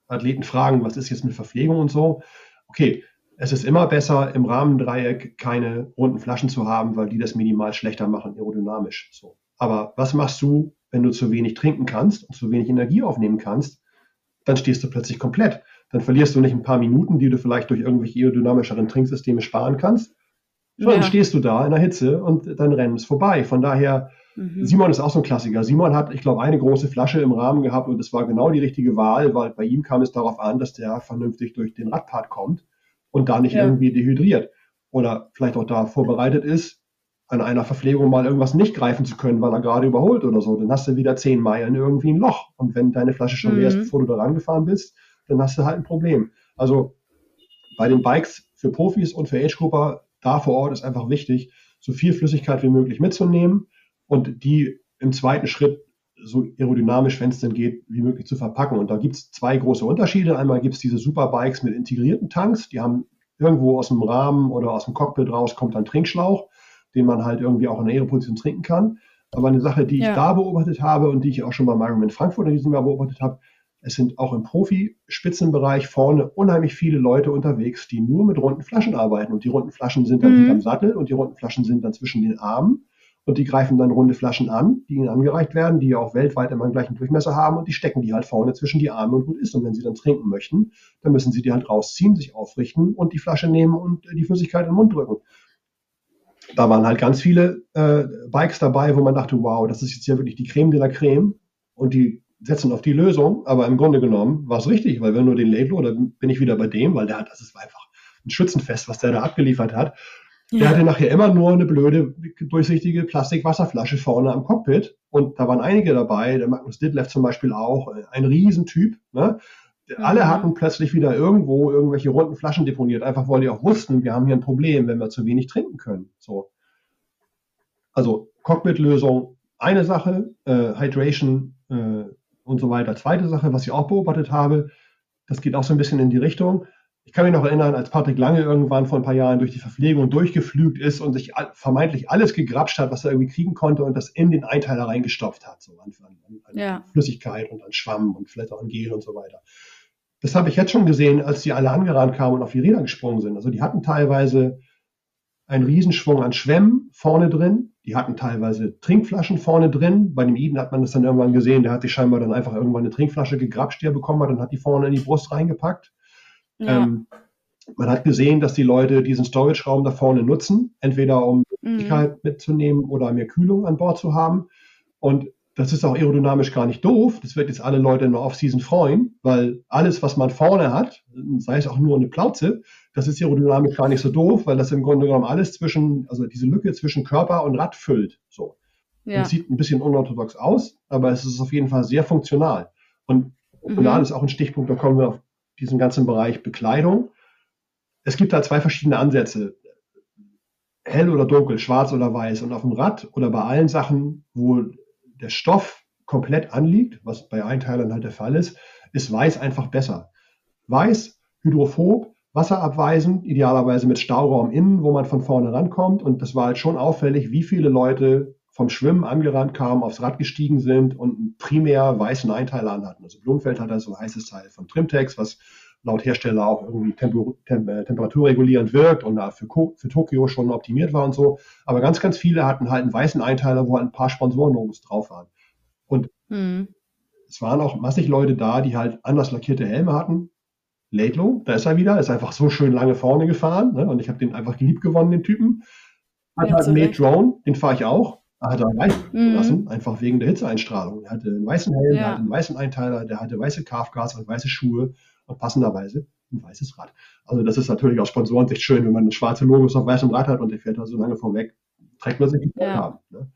Athleten fragen, was ist jetzt mit Verpflegung und so. Okay, es ist immer besser, im Rahmendreieck keine runden Flaschen zu haben, weil die das minimal schlechter machen, aerodynamisch. So. Aber was machst du, wenn du zu wenig trinken kannst und zu wenig Energie aufnehmen kannst? Dann stehst du plötzlich komplett. Dann verlierst du nicht ein paar Minuten, die du vielleicht durch irgendwelche aerodynamischeren Trinksysteme sparen kannst, sondern ja. stehst du da in der Hitze und dein Rennen ist vorbei. Von daher, mhm. Simon ist auch so ein Klassiker. Simon hat, ich glaube, eine große Flasche im Rahmen gehabt und das war genau die richtige Wahl, weil bei ihm kam es darauf an, dass der vernünftig durch den Radpart kommt und da nicht ja. irgendwie dehydriert oder vielleicht auch da vorbereitet ist, an einer Verpflegung mal irgendwas nicht greifen zu können, weil er gerade überholt oder so. Dann hast du wieder zehn Meilen irgendwie ein Loch. Und wenn deine Flasche schon mhm. leer ist, bevor du da rangefahren bist, dann hast du halt ein Problem. Also bei den Bikes für Profis und für Age-Grupper da vor Ort ist einfach wichtig, so viel Flüssigkeit wie möglich mitzunehmen und die im zweiten Schritt so aerodynamisch, wenn es denn geht, wie möglich zu verpacken. Und da gibt es zwei große Unterschiede. Einmal gibt es diese Superbikes mit integrierten Tanks, die haben irgendwo aus dem Rahmen oder aus dem Cockpit raus kommt ein Trinkschlauch, den man halt irgendwie auch in der Aeroposition trinken kann. Aber eine Sache, die ja. ich da beobachtet habe und die ich auch schon beim Ironman Frankfurt in diesem Jahr beobachtet habe, es sind auch im Profi-Spitzenbereich vorne unheimlich viele Leute unterwegs, die nur mit runden Flaschen arbeiten. Und die runden Flaschen sind dann mhm. hinterm Sattel und die runden Flaschen sind dann zwischen den Armen und die greifen dann runde Flaschen an, die ihnen angereicht werden, die auch weltweit immer den gleichen Durchmesser haben und die stecken die halt vorne zwischen die Arme und gut ist. Und wenn sie dann trinken möchten, dann müssen sie die halt rausziehen, sich aufrichten und die Flasche nehmen und die Flüssigkeit in den Mund drücken. Da waren halt ganz viele äh, Bikes dabei, wo man dachte, wow, das ist jetzt ja wirklich die Creme de la Creme und die setzen auf die Lösung, aber im Grunde genommen war es richtig, weil wenn nur den Label, oder bin ich wieder bei dem, weil der hat, das ist einfach ein Schützenfest, was der da abgeliefert hat. Ja. Der hatte nachher immer nur eine blöde, durchsichtige Plastikwasserflasche vorne am Cockpit. Und da waren einige dabei, der Magnus Ditlev zum Beispiel auch, ein Riesentyp. Ne? Mhm. Alle hatten plötzlich wieder irgendwo irgendwelche runden Flaschen deponiert, einfach weil die auch wussten, wir haben hier ein Problem, wenn wir zu wenig trinken können. So. Also Cockpit-Lösung, eine Sache, äh, Hydration äh, und so weiter. Zweite Sache, was ich auch beobachtet habe, das geht auch so ein bisschen in die Richtung. Ich kann mich noch erinnern, als Patrick Lange irgendwann vor ein paar Jahren durch die Verpflegung durchgeflügt ist und sich vermeintlich alles gegrapscht hat, was er irgendwie kriegen konnte und das in den Einteiler reingestopft hat, so an, an, an ja. Flüssigkeit und an Schwamm und vielleicht auch an Gel und so weiter. Das habe ich jetzt schon gesehen, als die alle angerannt kamen und auf die Räder gesprungen sind. Also die hatten teilweise einen Riesenschwung an Schwämmen vorne drin. Die hatten teilweise Trinkflaschen vorne drin. Bei dem Iden hat man das dann irgendwann gesehen. Der hat sich scheinbar dann einfach irgendwann eine Trinkflasche gegrapscht, die er bekommen hat und hat die vorne in die Brust reingepackt. Ja. Ähm, man hat gesehen, dass die Leute diesen Storage-Raum da vorne nutzen, entweder um Flüssigkeit mhm. mitzunehmen oder mehr Kühlung an Bord zu haben. Und das ist auch aerodynamisch gar nicht doof. Das wird jetzt alle Leute in der Off-Season freuen, weil alles, was man vorne hat, sei es auch nur eine Plauze, das ist aerodynamisch gar nicht so doof, weil das im Grunde genommen alles zwischen, also diese Lücke zwischen Körper und Rad füllt. So. Ja. Und sieht ein bisschen unorthodox aus, aber es ist auf jeden Fall sehr funktional. Und mhm. ist auch ein Stichpunkt, da kommen wir auf diesen ganzen Bereich Bekleidung. Es gibt da zwei verschiedene Ansätze. Hell oder dunkel, schwarz oder weiß. Und auf dem Rad oder bei allen Sachen, wo der Stoff komplett anliegt, was bei Einteilern halt der Fall ist, ist weiß einfach besser. Weiß, hydrophob, wasserabweisend, idealerweise mit Stauraum innen, wo man von vorne rankommt. Und das war halt schon auffällig, wie viele Leute vom Schwimmen angerannt kamen, aufs Rad gestiegen sind und einen primär weißen Einteiler anhatten. Also Blumenfeld hat da so ein heißes Teil von Trimtex, was laut Hersteller auch irgendwie Temper Tem äh, temperaturregulierend wirkt und da für, für, Tokio schon optimiert war und so. Aber ganz, ganz viele hatten halt einen weißen Einteiler, wo halt ein paar Sponsorenlogos drauf waren. Und mhm. es waren auch massig Leute da, die halt anders lackierte Helme hatten. Laidlow, da ist er wieder, ist einfach so schön lange vorne gefahren ne? und ich habe den einfach geliebt gewonnen, den Typen. Hat ja, halt Mate Drone, den fahre ich auch. Hat er mhm. lassen, einfach wegen der Hitzeeinstrahlung. Er hatte einen weißen Helm, ja. der hatte einen weißen Einteiler, der hatte weiße Kafgas und weiße Schuhe und passenderweise ein weißes Rad. Also das ist natürlich aus Sponsorensicht schön, wenn man ein schwarze Logos auf weißem Rad hat und der fährt da so lange vorweg, trägt man sich die ja. haben. Ne?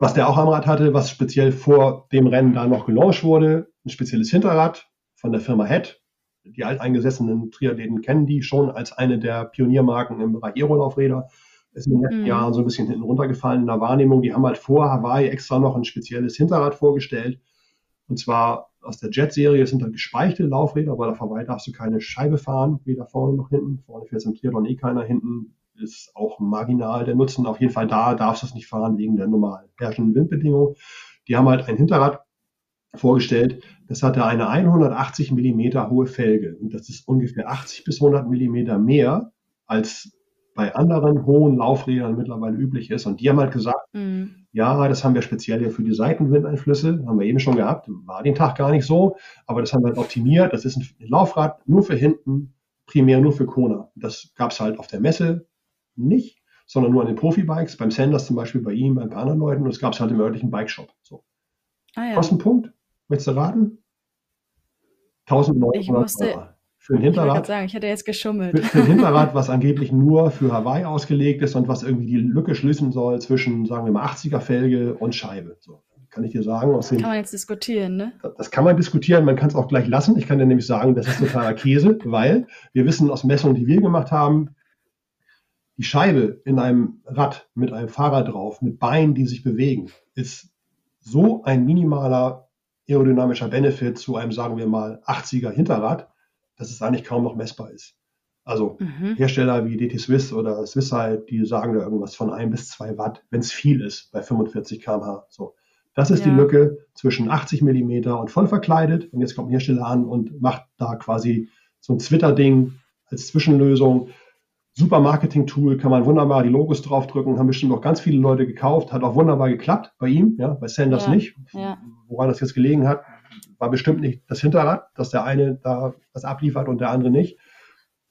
Was der auch am Rad hatte, was speziell vor dem Rennen da noch gelauncht wurde, ein spezielles Hinterrad von der Firma Head. Die alteingesessenen Triathleten kennen die schon als eine der Pioniermarken im Bereich Aerolaufräder. Ist in den letzten mhm. Jahren so ein bisschen hinten runtergefallen in der Wahrnehmung. Die haben halt vor Hawaii extra noch ein spezielles Hinterrad vorgestellt. Und zwar aus der Jet-Serie sind dann gespeichte Laufräder, aber auf Hawaii darfst du keine Scheibe fahren, weder vorne noch hinten. Vorne fährt es im Triathlon eh keiner, hinten ist auch marginal der Nutzen. Auf jeden Fall da darfst du es nicht fahren wegen der normal herrschenden Windbedingungen. Die haben halt ein Hinterrad vorgestellt, das hatte eine 180 Millimeter hohe Felge und das ist ungefähr 80 bis 100 Millimeter mehr als bei anderen hohen Laufrädern mittlerweile üblich ist. Und die haben halt gesagt, mhm. ja, das haben wir speziell ja für die Seitenwindeinflüsse, haben wir eben schon gehabt, war den Tag gar nicht so, aber das haben wir halt optimiert. Das ist ein Laufrad nur für hinten, primär nur für Kona. Das gab es halt auf der Messe nicht, sondern nur an den Profibikes, beim Sanders zum Beispiel, bei ihm, bei ein paar anderen Leuten und es gab es halt im örtlichen Bikeshop. So. Ah, ja. Kostenpunkt, möchtest du raten? 1900 Euro für ein Hinterrad. Ich sagen, ich hätte jetzt geschummelt. Für, für ein Hinterrad, was angeblich nur für Hawaii ausgelegt ist und was irgendwie die Lücke schließen soll zwischen, sagen wir mal, 80er Felge und Scheibe. So, kann ich dir sagen. Aus dem, kann man jetzt diskutieren, ne? Das kann man diskutieren, man kann es auch gleich lassen. Ich kann dir nämlich sagen, das ist totaler Käse, weil wir wissen aus Messungen, die wir gemacht haben, die Scheibe in einem Rad mit einem Fahrrad drauf, mit Beinen, die sich bewegen, ist so ein minimaler aerodynamischer Benefit zu einem, sagen wir mal, 80er Hinterrad, dass es eigentlich kaum noch messbar ist. Also mhm. Hersteller wie DT Swiss oder Swisside, die sagen da irgendwas von ein bis zwei Watt, wenn es viel ist, bei 45 km/h. So. Das ist ja. die Lücke zwischen 80 mm und voll verkleidet. Und jetzt kommt ein Hersteller an und macht da quasi so ein Twitter-Ding als Zwischenlösung. Super Marketing-Tool, kann man wunderbar die Logos draufdrücken, haben bestimmt auch ganz viele Leute gekauft, hat auch wunderbar geklappt bei ihm, ja, bei Sanders ja. nicht. Ja. Woran das jetzt gelegen hat, war bestimmt nicht das Hinterrad, dass der eine da was abliefert und der andere nicht.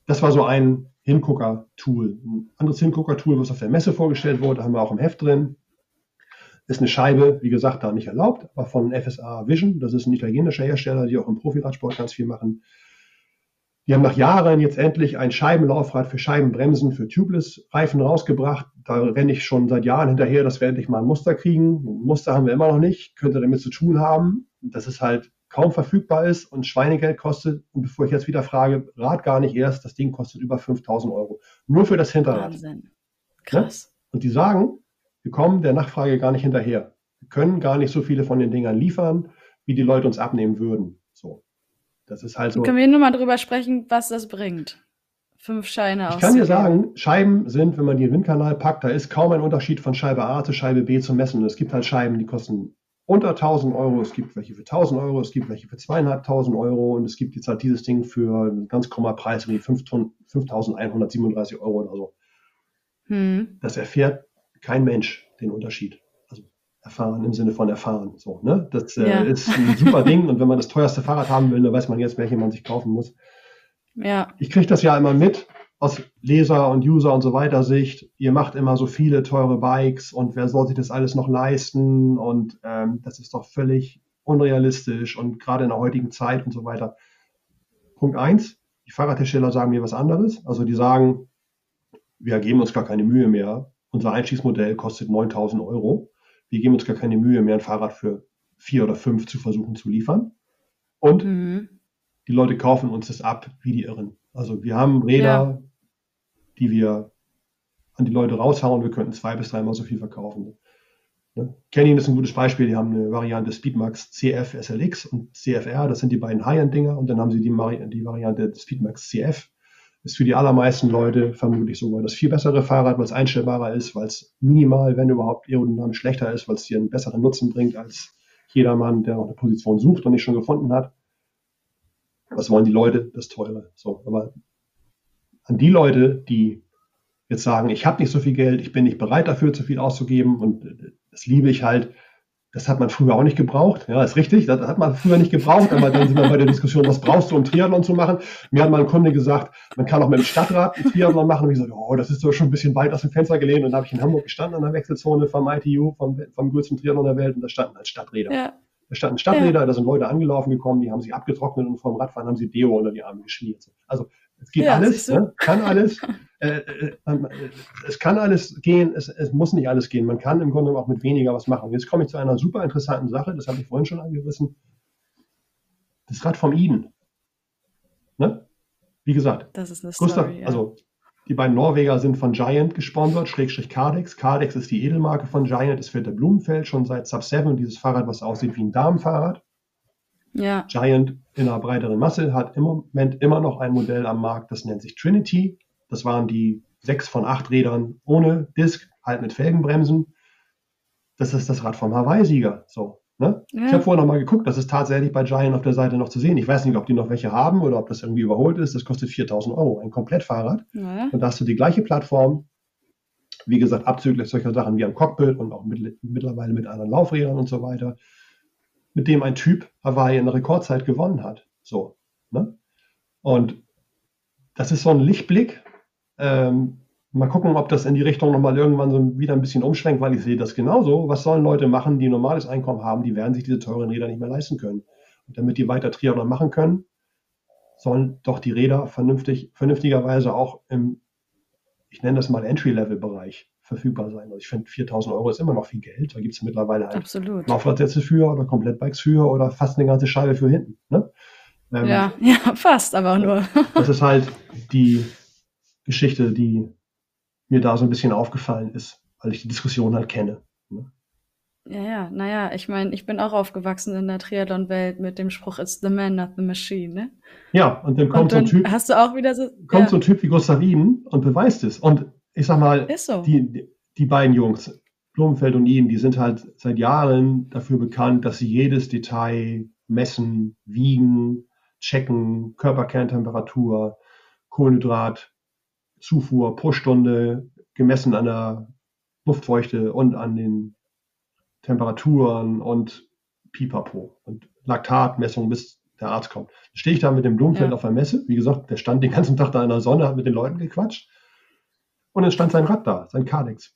Das war so ein Hingucker-Tool. Ein anderes Hingucker-Tool, was auf der Messe vorgestellt wurde, haben wir auch im Heft drin. Ist eine Scheibe, wie gesagt, da nicht erlaubt, aber von FSA Vision. Das ist ein italienischer Hersteller, die auch im Profiradsport ganz viel machen. Die haben nach Jahren jetzt endlich ein Scheibenlaufrad für Scheibenbremsen für Tubeless-Reifen rausgebracht. Da renne ich schon seit Jahren hinterher, dass wir endlich mal ein Muster kriegen. Ein Muster haben wir immer noch nicht, könnte damit zu tun haben, dass es halt kaum verfügbar ist und Schweinegeld kostet. Und bevor ich jetzt wieder frage, rat gar nicht erst, das Ding kostet über 5000 Euro. Nur für das Hinterrad. Wahnsinn. Krass. Ja? Und die sagen, wir kommen der Nachfrage gar nicht hinterher. Wir können gar nicht so viele von den Dingern liefern, wie die Leute uns abnehmen würden. So. Das ist halt so. Können wir nur mal drüber sprechen, was das bringt? Fünf Scheine aus. Ich kann dir sagen, Scheiben sind, wenn man die in den Windkanal packt, da ist kaum ein Unterschied von Scheibe A zu Scheibe B zu messen. Und es gibt halt Scheiben, die kosten unter 1000 Euro, es gibt welche für 1000 Euro, es gibt welche für 2500 Euro und es gibt jetzt halt dieses Ding für einen ganz krummer Preis, wie 5137 Euro oder so. Hm. Das erfährt kein Mensch, den Unterschied erfahren im Sinne von erfahren. So, ne? Das äh, ja. ist ein super Ding und wenn man das teuerste Fahrrad haben will, dann weiß man jetzt, welche man sich kaufen muss. Ja. Ich kriege das ja immer mit aus Leser und User und so weiter Sicht. Ihr macht immer so viele teure Bikes und wer soll sich das alles noch leisten und ähm, das ist doch völlig unrealistisch und gerade in der heutigen Zeit und so weiter. Punkt eins: Die Fahrradhersteller sagen mir was anderes. Also die sagen, wir geben uns gar keine Mühe mehr. Unser Einstiegsmodell kostet 9000 Euro wir geben uns gar keine Mühe mehr, ein Fahrrad für vier oder fünf zu versuchen zu liefern. Und mhm. die Leute kaufen uns das ab wie die Irren. Also wir haben Räder, ja. Die wir an die Leute raushauen. Wir könnten zwei bis dreimal so viel verkaufen. Ne? Canyon ist ein gutes Beispiel. Die haben eine Variante Speedmax CF SLX und CFR. Das sind die beiden High-End-Dinger. Und dann haben sie die, die Variante Speedmax CF ist für die allermeisten Leute vermutlich sogar das viel bessere Fahrrad, weil es einstellbarer ist, weil es minimal, wenn überhaupt, aerodynamisch schlechter ist, weil es dir einen besseren Nutzen bringt als jedermann, der noch eine Position sucht und nicht schon gefunden hat. Was wollen die Leute? Das Teure. So, aber an die Leute, die jetzt sagen, ich habe nicht so viel Geld, ich bin nicht bereit dafür, zu viel auszugeben und das liebe ich halt, das hat man früher auch nicht gebraucht. Ja, ist richtig. Das hat man früher nicht gebraucht. Aber dann sind wir bei der Diskussion, was brauchst du, um Triathlon zu machen? Mir hat mal ein Kunde gesagt, man kann auch mit dem Stadtrat ein Triathlon machen. Und ich gesagt, oh, das ist doch schon ein bisschen weit aus dem Fenster gelehnt. Und dann habe ich in Hamburg gestanden an der Wechselzone vom ITU, vom, vom größten Triathlon der Welt. Und da standen halt Stadträder. Ja. Da standen Stadträder, ja. da sind Leute angelaufen gekommen, die haben sich abgetrocknet und vom Radfahren haben sie Deo unter die Arme geschmiert. Also es geht ja, alles, ne? kann alles. Äh, äh, äh, es kann alles gehen, es, es, muss nicht alles gehen. Man kann im Grunde auch mit weniger was machen. Jetzt komme ich zu einer super interessanten Sache, das habe ich vorhin schon angerissen. Das Rad vom Eden. Ne? Wie gesagt, das ist eine Gustav, Story, ja. also die beiden Norweger sind von Giant gesponsert, Schrägstrich Cardex. Cardex ist die Edelmarke von Giant, ist für der Blumenfeld schon seit Sub 7 dieses Fahrrad, was aussieht wie ein Damenfahrrad. Ja. Giant in einer breiteren Masse hat im Moment immer noch ein Modell am Markt, das nennt sich Trinity. Das waren die sechs von acht Rädern ohne Disc, halt mit Felgenbremsen. Das ist das Rad vom Hawaii-Sieger. So, ne? ja. Ich habe vorher noch mal geguckt, das ist tatsächlich bei Giant auf der Seite noch zu sehen. Ich weiß nicht, ob die noch welche haben oder ob das irgendwie überholt ist. Das kostet 4000 Euro, ein Komplettfahrrad. Ja. Und da hast du die gleiche Plattform, wie gesagt, abzüglich solcher Sachen wie am Cockpit und auch mit, mittlerweile mit anderen Laufrädern und so weiter mit dem ein Typ Hawaii in Rekordzeit gewonnen hat. So. Ne? Und das ist so ein Lichtblick. Ähm, mal gucken, ob das in die Richtung nochmal irgendwann so wieder ein bisschen umschwenkt, weil ich sehe das genauso. Was sollen Leute machen, die ein normales Einkommen haben, die werden sich diese teuren Räder nicht mehr leisten können. Und damit die weiter Triathlon machen können, sollen doch die Räder vernünftig, vernünftigerweise auch im, ich nenne das mal Entry-Level-Bereich verfügbar sein. Also ich finde 4000 Euro ist immer noch viel Geld. Da gibt es mittlerweile halt Absolut. Laufradsätze für oder Komplettbikes für oder fast eine ganze Scheibe für hinten. Ne? Ähm, ja, ja, fast, aber nur. das ist halt die Geschichte, die mir da so ein bisschen aufgefallen ist, weil ich die Diskussion halt kenne. Ne? Ja, ja, naja, ich meine, ich bin auch aufgewachsen in der Triathlon-Welt mit dem Spruch, it's the man, not the machine, ne? Ja, und dann kommt und dann so ein Typ. Hast du auch wieder so. Kommt ja. so ein Typ wie Gustav Wien und beweist es. Und ich sag mal, so. die, die beiden Jungs, Blumenfeld und ihn, die sind halt seit Jahren dafür bekannt, dass sie jedes Detail messen, wiegen, checken, Körperkerntemperatur, Kohlenhydrat, Zufuhr pro Stunde, gemessen an der Luftfeuchte und an den Temperaturen und Pipapo und Laktatmessung, bis der Arzt kommt. Stehe ich da mit dem Blumenfeld ja. auf der Messe. Wie gesagt, der stand den ganzen Tag da in der Sonne, hat mit den Leuten gequatscht. Und dann stand sein Rad da, sein Cardex.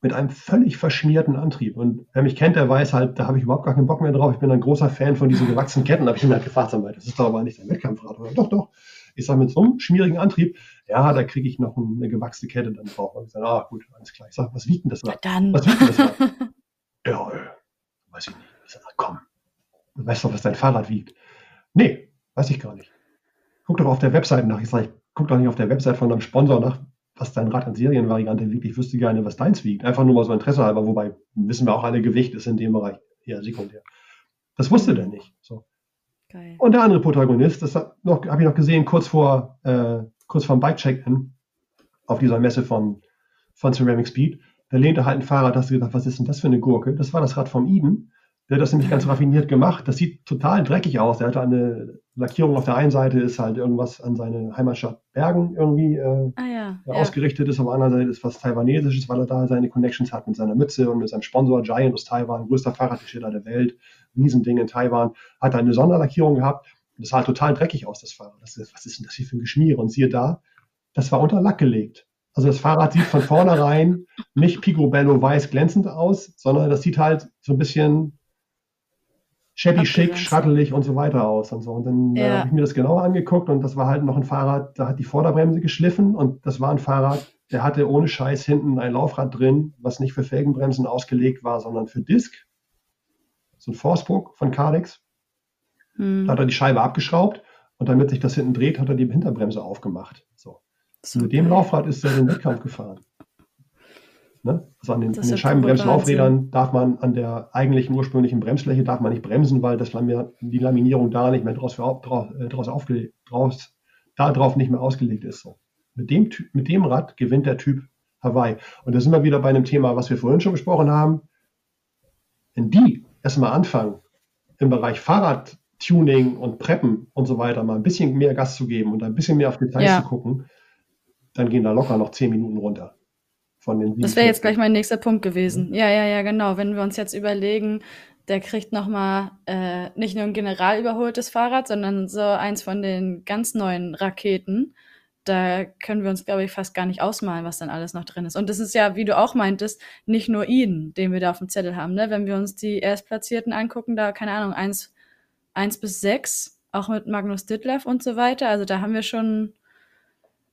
Mit einem völlig verschmierten Antrieb. Und wer mich kennt, der weiß halt, da habe ich überhaupt gar keinen Bock mehr drauf. Ich bin ein großer Fan von diesen gewachsenen Ketten. Da habe ich ihn halt gefragt, das ist doch aber nicht ein Wettkampfrad. Oder? Doch, doch. Ich sage, mit so einem schmierigen Antrieb, ja, da kriege ich noch eine gewachsene Kette dann drauf. Und ich sage, ah, gut, alles klar. Ich sage, was wiegt denn das Rad? Dann. Was wiegt denn das Rad? ja, äh, weiß ich nicht. Ich sage, komm, du weißt doch, was dein Fahrrad wiegt. Nee, weiß ich gar nicht. Guck doch auf der Webseite nach. Ich sage, guck doch nicht auf der Webseite von einem Sponsor nach, was dein Rad an Serienvariante wiegt. Ich wüsste gerne, was deins wiegt. Einfach nur mal so Interesse halber, wobei wissen wir auch alle, Gewicht ist in dem Bereich eher sekundär. Das wusste der nicht. So. Geil. Und der andere Protagonist, das habe ich noch gesehen, kurz vor, äh, kurz vor dem Bike-Check-In auf dieser Messe von, von Ceramic Speed, da lehnte halt ein Fahrrad, hast du gedacht, was ist denn das für eine Gurke? Das war das Rad vom Eden. Der hat das nämlich ganz raffiniert gemacht. Das sieht total dreckig aus. Der hatte eine Lackierung auf der einen Seite, ist halt irgendwas an seine Heimatstadt Bergen irgendwie äh, ah, ja. Ja, ausgerichtet ist. Auf der anderen Seite ist was Taiwanesisches, weil er da seine Connections hat mit seiner Mütze und mit seinem Sponsor Giant aus Taiwan, größter Fahrradhersteller der Welt, Riesending in Taiwan. Hat eine Sonderlackierung gehabt. Das sah halt total dreckig aus, das Fahrrad. Das, was ist denn das hier für ein Geschmier? Und siehe da, das war unter Lack gelegt. Also das Fahrrad sieht von vornherein nicht picobello weiß glänzend aus, sondern das sieht halt so ein bisschen shabby chic, schrattelig und so weiter aus und so. Und dann äh, ja. äh, habe ich mir das genauer angeguckt und das war halt noch ein Fahrrad, da hat die Vorderbremse geschliffen und das war ein Fahrrad, der hatte ohne Scheiß hinten ein Laufrad drin, was nicht für Felgenbremsen ausgelegt war, sondern für Disc. So ein Forcebook von Cardex. Hm. Da hat er die Scheibe abgeschraubt und damit sich das hinten dreht, hat er die Hinterbremse aufgemacht. So. Mit dem Laufrad ist er in den Wettkampf gefahren. Ne? Also an den, an den Scheibenbremslaufrädern darf man an der eigentlichen ursprünglichen Bremsfläche darf man nicht bremsen, weil das die Laminierung da nicht mehr draus, draus, äh, draus aufgelegt, draus, da drauf nicht mehr ausgelegt ist. So. Mit, dem, mit dem Rad gewinnt der Typ Hawaii. Und da sind wir wieder bei einem Thema, was wir vorhin schon besprochen haben. Wenn die erstmal anfangen, im Bereich Fahrradtuning und Preppen und so weiter mal ein bisschen mehr Gas zu geben und ein bisschen mehr auf Details ja. zu gucken, dann gehen da locker noch zehn Minuten runter von den Das wäre jetzt gleich mein nächster Punkt gewesen. Mhm. Ja, ja, ja, genau. Wenn wir uns jetzt überlegen, der kriegt nochmal äh, nicht nur ein general überholtes Fahrrad, sondern so eins von den ganz neuen Raketen. Da können wir uns, glaube ich, fast gar nicht ausmalen, was dann alles noch drin ist. Und das ist ja, wie du auch meintest, nicht nur ihn, den wir da auf dem Zettel haben. Ne? Wenn wir uns die Erstplatzierten angucken, da, keine Ahnung, eins, eins bis sechs, auch mit Magnus Ditlev und so weiter. Also da haben wir schon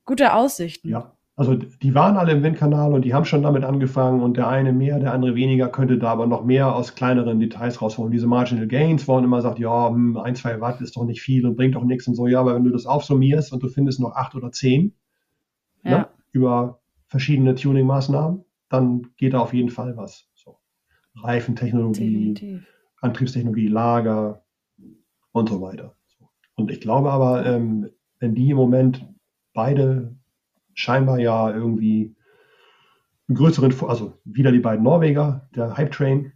gute Aussichten. Ja, also die waren alle im Windkanal und die haben schon damit angefangen und der eine mehr, der andere weniger, könnte da aber noch mehr aus kleineren Details rausholen. Diese Marginal Gains, wo man immer sagt, ja, hm, ein, zwei Watt ist doch nicht viel und bringt doch nichts und so. Ja, aber wenn du das aufsummierst und du findest noch acht oder zehn ja. ne, über verschiedene Tuning-Maßnahmen, dann geht da auf jeden Fall was. So. Reifentechnologie, Definitiv. Antriebstechnologie, Lager und so weiter. Und ich glaube aber, ähm, wenn die im Moment beide scheinbar ja irgendwie einen größeren, also wieder die beiden Norweger, der Hype Train,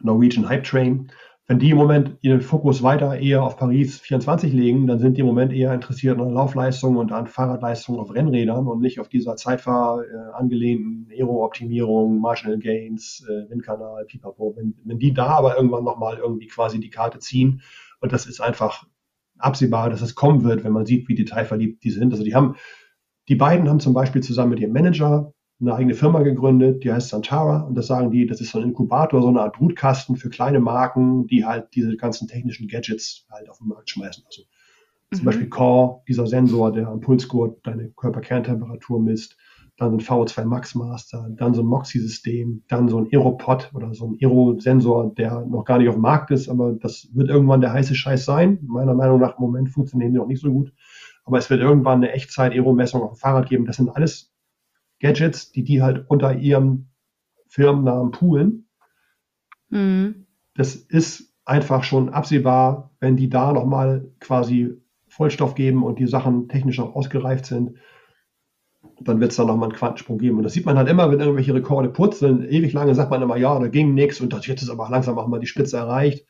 Norwegian Hype Train. Wenn die im Moment ihren Fokus weiter eher auf Paris 24 legen, dann sind die im Moment eher interessiert an Laufleistung und an Fahrradleistung auf Rennrädern und nicht auf dieser Zeitfahr äh, angelehnten Aero-Optimierung, Marginal Gains, äh, Windkanal, Pipapo. Wenn, wenn die da aber irgendwann nochmal irgendwie quasi die Karte ziehen und das ist einfach absehbar, dass es kommen wird, wenn man sieht, wie detailverliebt die sind. Also die haben die beiden haben zum Beispiel zusammen mit ihrem Manager eine eigene Firma gegründet, die heißt Santara. Und das sagen die, das ist so ein Inkubator, so eine Art Brutkasten für kleine Marken, die halt diese ganzen technischen Gadgets halt auf den Markt schmeißen. Also mhm. zum Beispiel Core, dieser Sensor, der am Pulsgurt deine Körperkerntemperatur misst. Dann so ein VO2 Max Master, dann so ein Moxie-System, dann so ein Aeropod oder so ein Aero-Sensor, der noch gar nicht auf dem Markt ist, aber das wird irgendwann der heiße Scheiß sein. Meiner Meinung nach im Moment funktionieren die noch nicht so gut aber es wird irgendwann eine Echtzeit-Aero-Messung auf dem Fahrrad geben. Das sind alles Gadgets, die die halt unter ihrem Firmennamen poolen. Mhm. Das ist einfach schon absehbar, wenn die da nochmal quasi Vollstoff geben und die Sachen technisch auch ausgereift sind, dann wird es da nochmal einen Quantensprung geben. Und das sieht man halt immer, wenn irgendwelche Rekorde purzeln. Ewig lange sagt man immer, ja, da ging nichts und das, jetzt ist aber langsam auch mal die Spitze erreicht.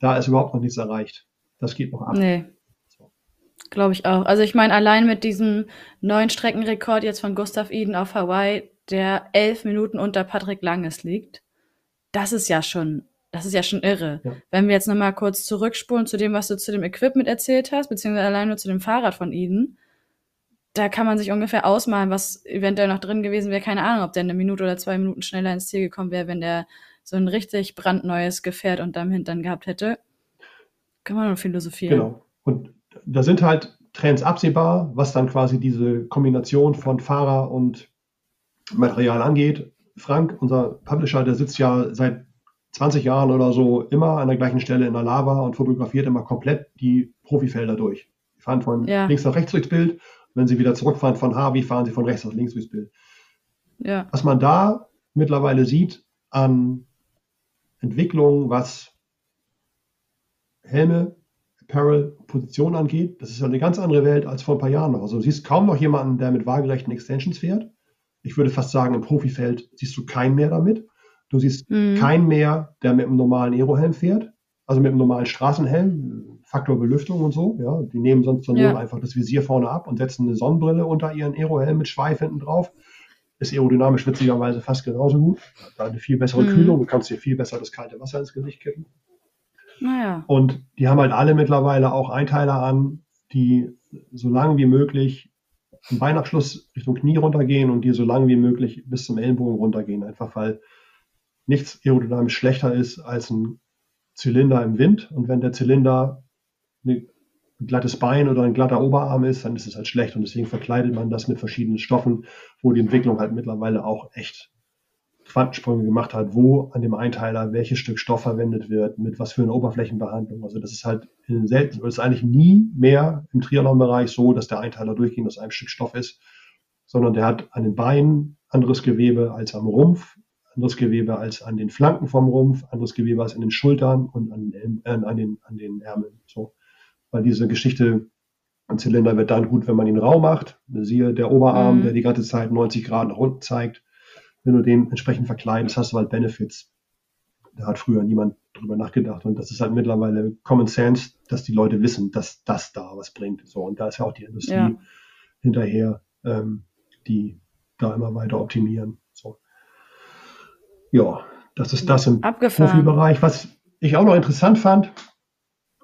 Da ist überhaupt noch nichts erreicht. Das geht noch ab. Nee. Glaube ich auch. Also ich meine, allein mit diesem neuen Streckenrekord jetzt von Gustav Eden auf Hawaii, der elf Minuten unter Patrick Langes liegt, das ist ja schon, das ist ja schon irre. Ja. Wenn wir jetzt nochmal kurz zurückspulen zu dem, was du zu dem Equipment erzählt hast, beziehungsweise allein nur zu dem Fahrrad von Eden, da kann man sich ungefähr ausmalen, was eventuell noch drin gewesen wäre. Keine Ahnung, ob der eine Minute oder zwei Minuten schneller ins Ziel gekommen wäre, wenn der so ein richtig brandneues Gefährt unterm Hintern gehabt hätte. Kann man nur philosophieren. Genau. Und da sind halt Trends absehbar, was dann quasi diese Kombination von Fahrer und Material angeht. Frank, unser Publisher, der sitzt ja seit 20 Jahren oder so immer an der gleichen Stelle in der Lava und fotografiert immer komplett die Profifelder durch. Die fahren von ja. links nach rechts durchs Bild. Wenn sie wieder zurückfahren von Harvey, fahren sie von rechts nach links durchs Bild. Ja. Was man da mittlerweile sieht an Entwicklung, was Helme, Apparel, Position angeht, das ist ja eine ganz andere Welt als vor ein paar Jahren noch. Also du siehst kaum noch jemanden, der mit waagerechten Extensions fährt. Ich würde fast sagen, im Profifeld siehst du keinen mehr damit. Du siehst mhm. keinen mehr, der mit einem normalen Aerohelm fährt, also mit einem normalen Straßenhelm, Faktor Belüftung und so. Ja, die nehmen sonst dann ja. einfach das Visier vorne ab und setzen eine Sonnenbrille unter ihren Aerohelm mit Schweif hinten drauf. Ist aerodynamisch witzigerweise fast genauso gut. Da eine viel bessere mhm. Kühlung. Du kannst dir viel besser das kalte Wasser ins Gesicht kippen. Naja. Und die haben halt alle mittlerweile auch Einteiler an, die so lang wie möglich im Beinabschluss Richtung Knie runtergehen und die so lang wie möglich bis zum Ellenbogen runtergehen. Einfach weil nichts aerodynamisch schlechter ist als ein Zylinder im Wind. Und wenn der Zylinder ein glattes Bein oder ein glatter Oberarm ist, dann ist es halt schlecht. Und deswegen verkleidet man das mit verschiedenen Stoffen, wo die Entwicklung halt mittlerweile auch echt Quantensprünge gemacht hat, wo an dem Einteiler welches Stück Stoff verwendet wird, mit was für eine Oberflächenbehandlung. Also das ist halt in selten, oder ist eigentlich nie mehr im Triathlon-Bereich so, dass der Einteiler durchgehend aus einem Stück Stoff ist, sondern der hat an den Beinen anderes Gewebe als am Rumpf, anderes Gewebe als an den Flanken vom Rumpf, anderes Gewebe als an den Schultern und an den, äh, an den, an den Ärmeln. So. Weil diese Geschichte, ein Zylinder wird dann gut, wenn man ihn rau macht. Siehe der Oberarm, mhm. der die ganze Zeit 90 Grad nach unten zeigt. Wenn du den entsprechend verkleidest, hast du halt Benefits. Da hat früher niemand drüber nachgedacht. Und das ist halt mittlerweile Common Sense, dass die Leute wissen, dass das da was bringt. So, und da ist ja auch die Industrie ja. hinterher, ähm, die da immer weiter optimieren. So. Ja, das ist das im Abgefahren. Profibereich. Was ich auch noch interessant fand,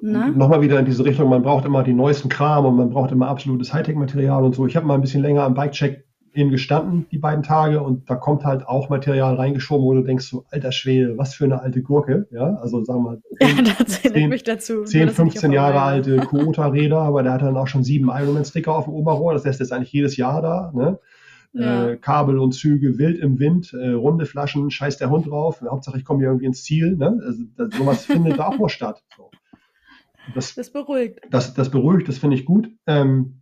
nochmal wieder in diese Richtung, man braucht immer die neuesten Kram und man braucht immer absolutes Hightech-Material und so. Ich habe mal ein bisschen länger am Bike-Check eben gestanden, die beiden Tage, und da kommt halt auch Material reingeschoben, wo du denkst, so, alter Schwede, was für eine alte Gurke, ja, also sagen wir mal, 10, ja, 10, mich dazu, 10 15 Jahre alte Kubota-Räder, aber der hat dann auch schon sieben Ironman-Sticker auf dem Oberrohr, das lässt jetzt eigentlich jedes Jahr da, ne? Ja. Äh, Kabel und Züge wild im Wind, äh, runde Flaschen, scheiß der Hund drauf. Hauptsache, ich komme hier irgendwie ins Ziel. Ne? Also, das, sowas findet da auch nur statt. So. Das, das, beruhigt. Das, das beruhigt, das finde ich gut. Ähm,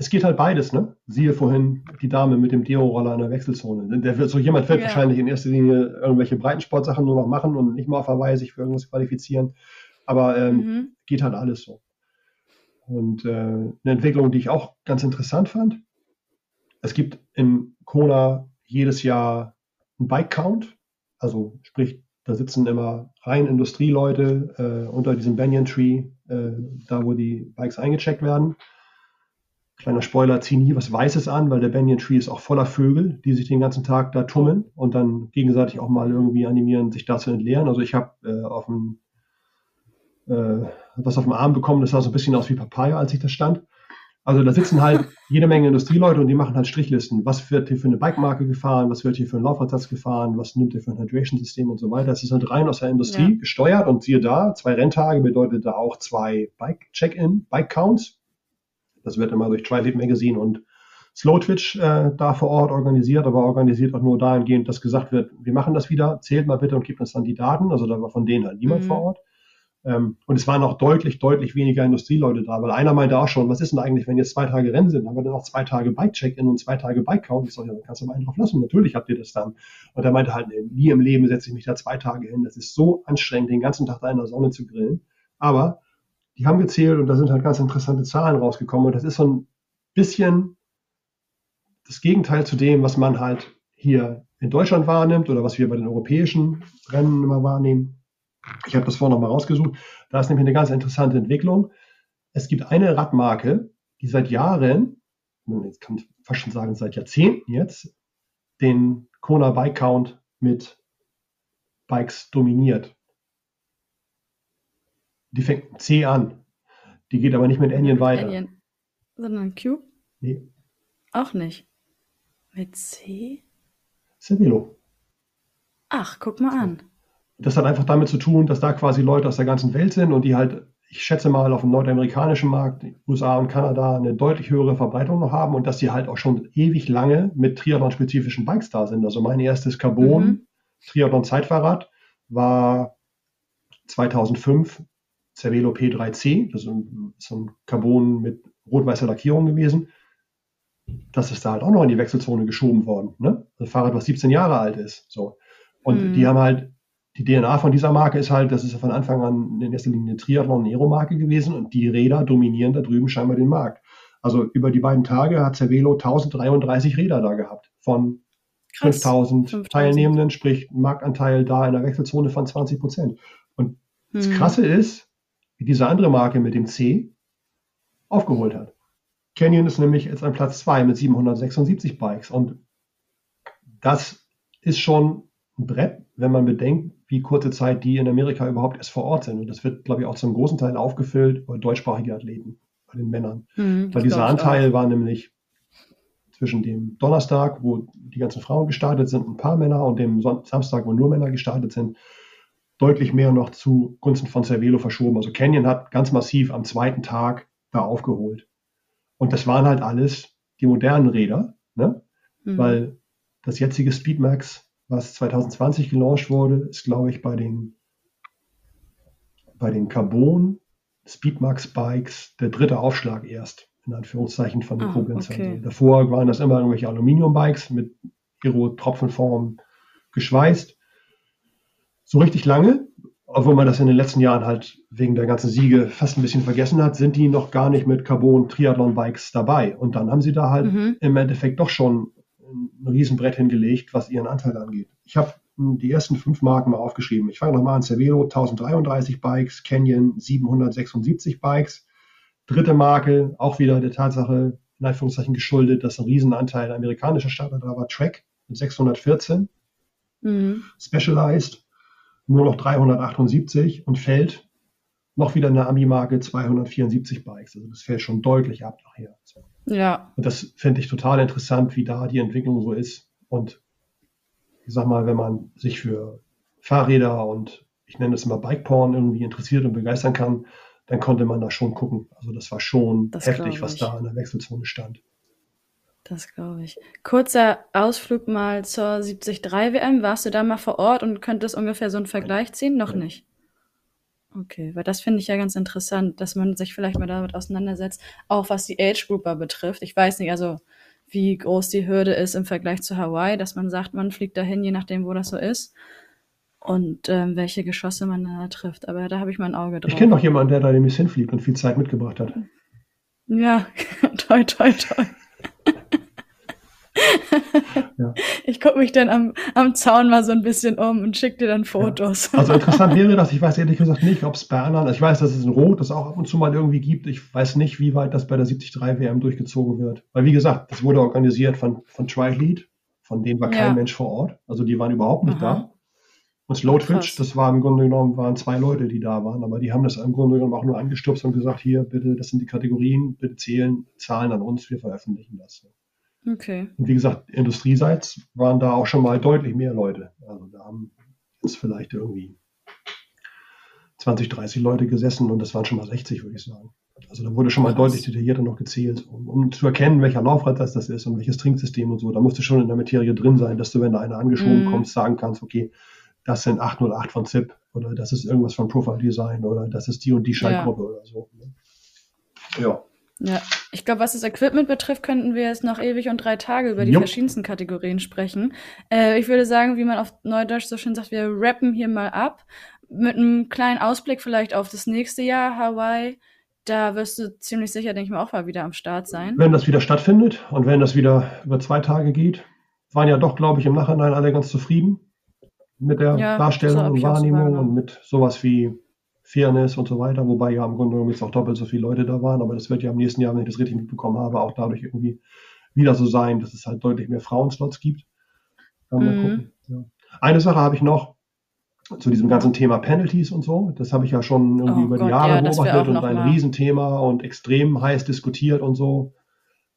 es geht halt beides, ne? Siehe vorhin die Dame mit dem Deo-Roller in der Wechselzone. Der wird, so jemand wird ja. wahrscheinlich in erster Linie irgendwelche Breitensportsachen nur noch machen und nicht mal auf Hawaii sich für irgendwas qualifizieren. Aber ähm, mhm. geht halt alles so. Und äh, eine Entwicklung, die ich auch ganz interessant fand, es gibt in Kona jedes Jahr einen Bike-Count, also sprich, da sitzen immer rein Industrieleute äh, unter diesem Banyan Tree, äh, da wo die Bikes eingecheckt werden. Kleiner Spoiler, zieh nie was Weißes an, weil der Banyan Tree ist auch voller Vögel, die sich den ganzen Tag da tummeln und dann gegenseitig auch mal irgendwie animieren, sich da zu entleeren. Also ich habe äh, auf dem äh, was auf dem Arm bekommen, das sah so ein bisschen aus wie Papaya, als ich da stand. Also da sitzen halt jede Menge Industrieleute und die machen halt Strichlisten. Was wird hier für eine Bike-Marke gefahren? Was wird hier für ein Laufradsatz gefahren? Was nimmt ihr für ein Hydration-System und so weiter? Das ist halt rein aus der Industrie ja. gesteuert und siehe da, zwei Renntage bedeutet da auch zwei Bike-Check-In, Bike-Counts. Das wird immer durch Tri-Lead Magazine und Slow Twitch äh, da vor Ort organisiert, aber organisiert auch nur dahingehend, dass gesagt wird, wir machen das wieder, zählt mal bitte und gebt uns dann die Daten. Also da war von denen halt niemand mhm. vor Ort. Ähm, und es waren auch deutlich, deutlich weniger Industrieleute da, weil einer meinte auch schon, was ist denn eigentlich, wenn jetzt zwei Tage Rennen sind, haben wir dann auch zwei Tage Bike-Check-In und zwei Tage Bike-Count? Ich sage, ja, dann kannst du mal einen drauf lassen. Natürlich habt ihr das dann. Und er meinte halt, nee, nie im Leben setze ich mich da zwei Tage hin. Das ist so anstrengend, den ganzen Tag da in der Sonne zu grillen. Aber die haben gezählt und da sind halt ganz interessante Zahlen rausgekommen. Und das ist so ein bisschen das Gegenteil zu dem, was man halt hier in Deutschland wahrnimmt oder was wir bei den europäischen Rennen immer wahrnehmen. Ich habe das vorhin nochmal rausgesucht. Da ist nämlich eine ganz interessante Entwicklung. Es gibt eine Radmarke, die seit Jahren, jetzt kann ich fast schon sagen seit Jahrzehnten jetzt, den Kona Bike Count mit Bikes dominiert. Die fängt C an. Die geht aber nicht mit Anion weiter. Anion. Sondern Cube? Nee. Auch nicht. Mit C? Cervelo. Ach, guck mal an das hat einfach damit zu tun, dass da quasi Leute aus der ganzen Welt sind und die halt ich schätze mal, auf dem nordamerikanischen Markt, USA und Kanada, eine deutlich höhere Verbreitung noch haben und dass die halt auch schon ewig lange mit Triathlon-spezifischen Bikes da sind. Also mein erstes Carbon mhm. Triathlon-Zeitfahrrad war 2005 Cervelo P3C, das ist ein, so ein Carbon mit rot-weißer Lackierung gewesen. Das ist da halt auch noch in die Wechselzone geschoben worden. Ne? Ein Fahrrad, was 17 Jahre alt ist. So. Und mhm. die haben halt die DNA von dieser Marke ist halt, das ist von Anfang an in erster Linie eine Triathlon-Nero-Marke gewesen und die Räder dominieren da drüben scheinbar den Markt. Also über die beiden Tage hat Cervelo 1033 Räder da gehabt von 5000 Teilnehmenden, sprich ein Marktanteil da in der Wechselzone von 20 Prozent. Und das hm. Krasse ist, wie diese andere Marke mit dem C aufgeholt hat. Canyon ist nämlich jetzt an Platz 2 mit 776 Bikes und das ist schon ein Brett, wenn man bedenkt, wie kurze Zeit die in Amerika überhaupt erst vor Ort sind. Und das wird, glaube ich, auch zum großen Teil aufgefüllt bei deutschsprachigen Athleten, bei den Männern. Mhm, Weil dieser Anteil war nämlich zwischen dem Donnerstag, wo die ganzen Frauen gestartet sind, ein paar Männer, und dem Samstag, wo nur Männer gestartet sind, deutlich mehr noch zu Gunsten von Cervelo verschoben. Also Canyon hat ganz massiv am zweiten Tag da aufgeholt. Und das waren halt alles die modernen Räder, ne? Mhm. weil das jetzige Speedmax was 2020 gelauncht wurde, ist, glaube ich, bei den, bei den Carbon Speedmax Bikes der dritte Aufschlag erst, in Anführungszeichen, von den ah, Koblenzer. Okay. Davor waren das immer irgendwelche Aluminium-Bikes mit Aero-Tropfenform geschweißt. So richtig lange, obwohl man das in den letzten Jahren halt wegen der ganzen Siege fast ein bisschen vergessen hat, sind die noch gar nicht mit Carbon-Triathlon-Bikes dabei. Und dann haben sie da halt mhm. im Endeffekt doch schon ein Riesenbrett hingelegt, was ihren Anteil angeht. Ich habe die ersten fünf Marken mal aufgeschrieben. Ich fange nochmal an. Cervelo 1033 Bikes, Canyon 776 Bikes. Dritte Marke, auch wieder der Tatsache, in Anführungszeichen geschuldet, dass ein Riesenanteil amerikanischer Starter da war. Track mit 614. Mhm. Specialized nur noch 378 und Feld noch wieder eine Ami-Marke 274 Bikes. Also das fällt schon deutlich ab nachher. Ja. Und das fände ich total interessant, wie da die Entwicklung so ist. Und ich sag mal, wenn man sich für Fahrräder und ich nenne es immer Bike-Porn irgendwie interessiert und begeistern kann, dann konnte man da schon gucken. Also das war schon das heftig, was da in der Wechselzone stand. Das glaube ich. Kurzer Ausflug mal zur 73 WM. Warst du da mal vor Ort und könntest ungefähr so einen Vergleich ziehen? Noch nicht. Okay, weil das finde ich ja ganz interessant, dass man sich vielleicht mal damit auseinandersetzt, auch was die Age Grouper betrifft. Ich weiß nicht, also wie groß die Hürde ist im Vergleich zu Hawaii, dass man sagt, man fliegt dahin, je nachdem, wo das so ist. Und ähm, welche Geschosse man da trifft. Aber da habe ich mein Auge drauf. Ich kenne noch jemanden, der da nämlich hinfliegt und viel Zeit mitgebracht hat. Ja, toi, toi, toi. Ja. Ich gucke mich dann am, am Zaun mal so ein bisschen um und schicke dir dann Fotos. Ja. Also interessant wäre das, ich weiß ehrlich gesagt nicht, ob es also ich weiß, dass es ein Rot das auch ab und zu mal irgendwie gibt. Ich weiß nicht, wie weit das bei der 73 WM durchgezogen wird. Weil wie gesagt, das wurde organisiert von, von Trilead, von denen war kein ja. Mensch vor Ort. Also die waren überhaupt nicht Aha. da. Und Slowtwitch, das war im Grunde genommen, waren zwei Leute, die da waren, aber die haben das im Grunde genommen auch nur angestupst und gesagt, hier, bitte, das sind die Kategorien, bitte zählen, Zahlen an uns, wir veröffentlichen das. Okay. Und wie gesagt, industrieseits waren da auch schon mal deutlich mehr Leute. Also da haben jetzt vielleicht irgendwie 20, 30 Leute gesessen und das waren schon mal 60, würde ich sagen. Also da wurde schon mal deutlich detaillierter noch gezählt, um, um, zu erkennen, welcher Laufrad das, ist und welches Trinksystem und so. Da musst du schon in der Materie drin sein, dass du, wenn da einer angeschoben mm. kommst, sagen kannst, okay, das sind 808 von ZIP oder das ist irgendwas von Profile Design oder das ist die und die Schaltgruppe ja. oder so. Ja. Ja, ich glaube, was das Equipment betrifft, könnten wir jetzt noch ewig und drei Tage über die Jupp. verschiedensten Kategorien sprechen. Äh, ich würde sagen, wie man auf Neudeutsch so schön sagt, wir rappen hier mal ab. Mit einem kleinen Ausblick vielleicht auf das nächste Jahr, Hawaii. Da wirst du ziemlich sicher, denke ich mal, auch mal wieder am Start sein. Wenn das wieder stattfindet und wenn das wieder über zwei Tage geht, waren ja doch, glaube ich, im Nachhinein alle ganz zufrieden mit der ja, Darstellung und Wahrnehmung und mit sowas wie Fairness und so weiter, wobei ja im Grunde genommen jetzt auch doppelt so viele Leute da waren, aber das wird ja im nächsten Jahr, wenn ich das richtig mitbekommen habe, auch dadurch irgendwie wieder so sein, dass es halt deutlich mehr Frauenslots gibt. Mhm. Ja. Eine Sache habe ich noch zu diesem ganzen Thema Penalties und so. Das habe ich ja schon irgendwie oh über Gott, die Jahre ja, beobachtet und ein mal. Riesenthema und extrem heiß diskutiert und so.